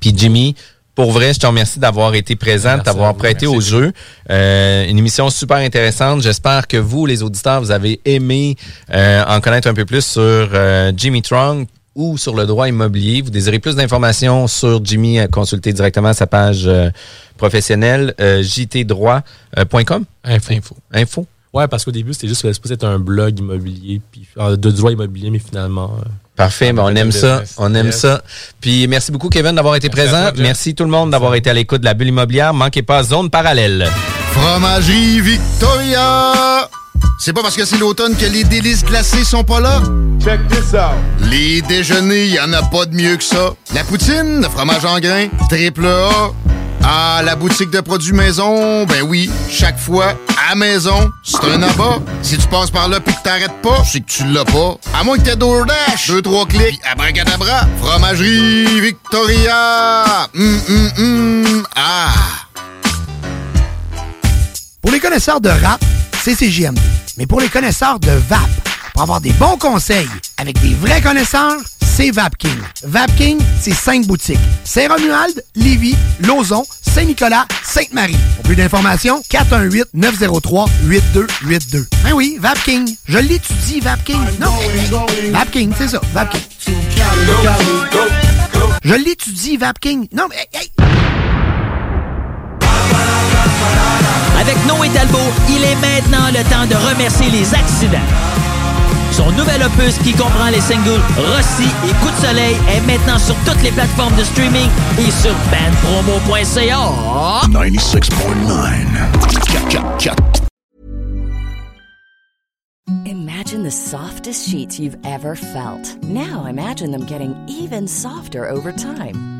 Puis Jimmy, pour vrai, je te remercie d'avoir été présent, vous. prêté au jeu. Euh, une émission super intéressante. J'espère que vous, les auditeurs, vous avez aimé euh, en connaître un peu plus sur euh, Jimmy Trong ou sur le droit immobilier. Vous désirez plus d'informations sur Jimmy, euh, consultez directement sa page euh, professionnelle euh, jtdroit.com. Info. Info. Info. Ouais, parce qu'au début, c'était juste supposé être un blog immobilier, puis euh, de droit immobilier, mais finalement. euh, Parfait, ben on aime ça, on aime ça. Puis merci beaucoup Kevin d'avoir été Merci présent. merci tout le monde d'avoir été à l'écoute de la bulle immobilière. Manquez pas zone parallèle. Fromagerie Victoria! C'est pas parce que c'est l'automne que les délices glacées sont pas là? Check this out! Les déjeuners, y en a pas de mieux que ça. La poutine, le fromage en grains, triple A. Ah, la boutique de produits maison, ben oui, chaque fois, à maison, c'est un abat. Si tu passes par là pis que t'arrêtes pas, c'est que tu l'as pas. À moins que t'aies DoorDash, deux, trois clics, abracadabra, fromagerie Victoria! Hum, hum, hum, ah! Pour les connaisseurs de rap, c'est CJMD. Mais pour les connaisseurs de VAP, pour avoir des bons conseils avec des vrais connaisseurs, c'est VapKing. VapKing, c'est cinq boutiques. Saint-Romuald, Lévis, Lauson, Saint-Nicolas, Sainte-Marie. Pour plus d'informations, 418-903-8282. Ben oui, VapKing. Je l'étudie, VapKing. Non, VapKing, c'est ça, VapKing. Je l'étudie, VapKing. Non, mais... hey, Avec Noé Talbot, il est maintenant le temps de remercier les accidents. Son nouvel opus qui comprend les singles Rossi et Coup de soleil est maintenant sur toutes les plateformes de streaming et sur bandpromo.ca. 96.9. Imagine the softest sheets you've ever felt. Now imagine them getting even softer over time.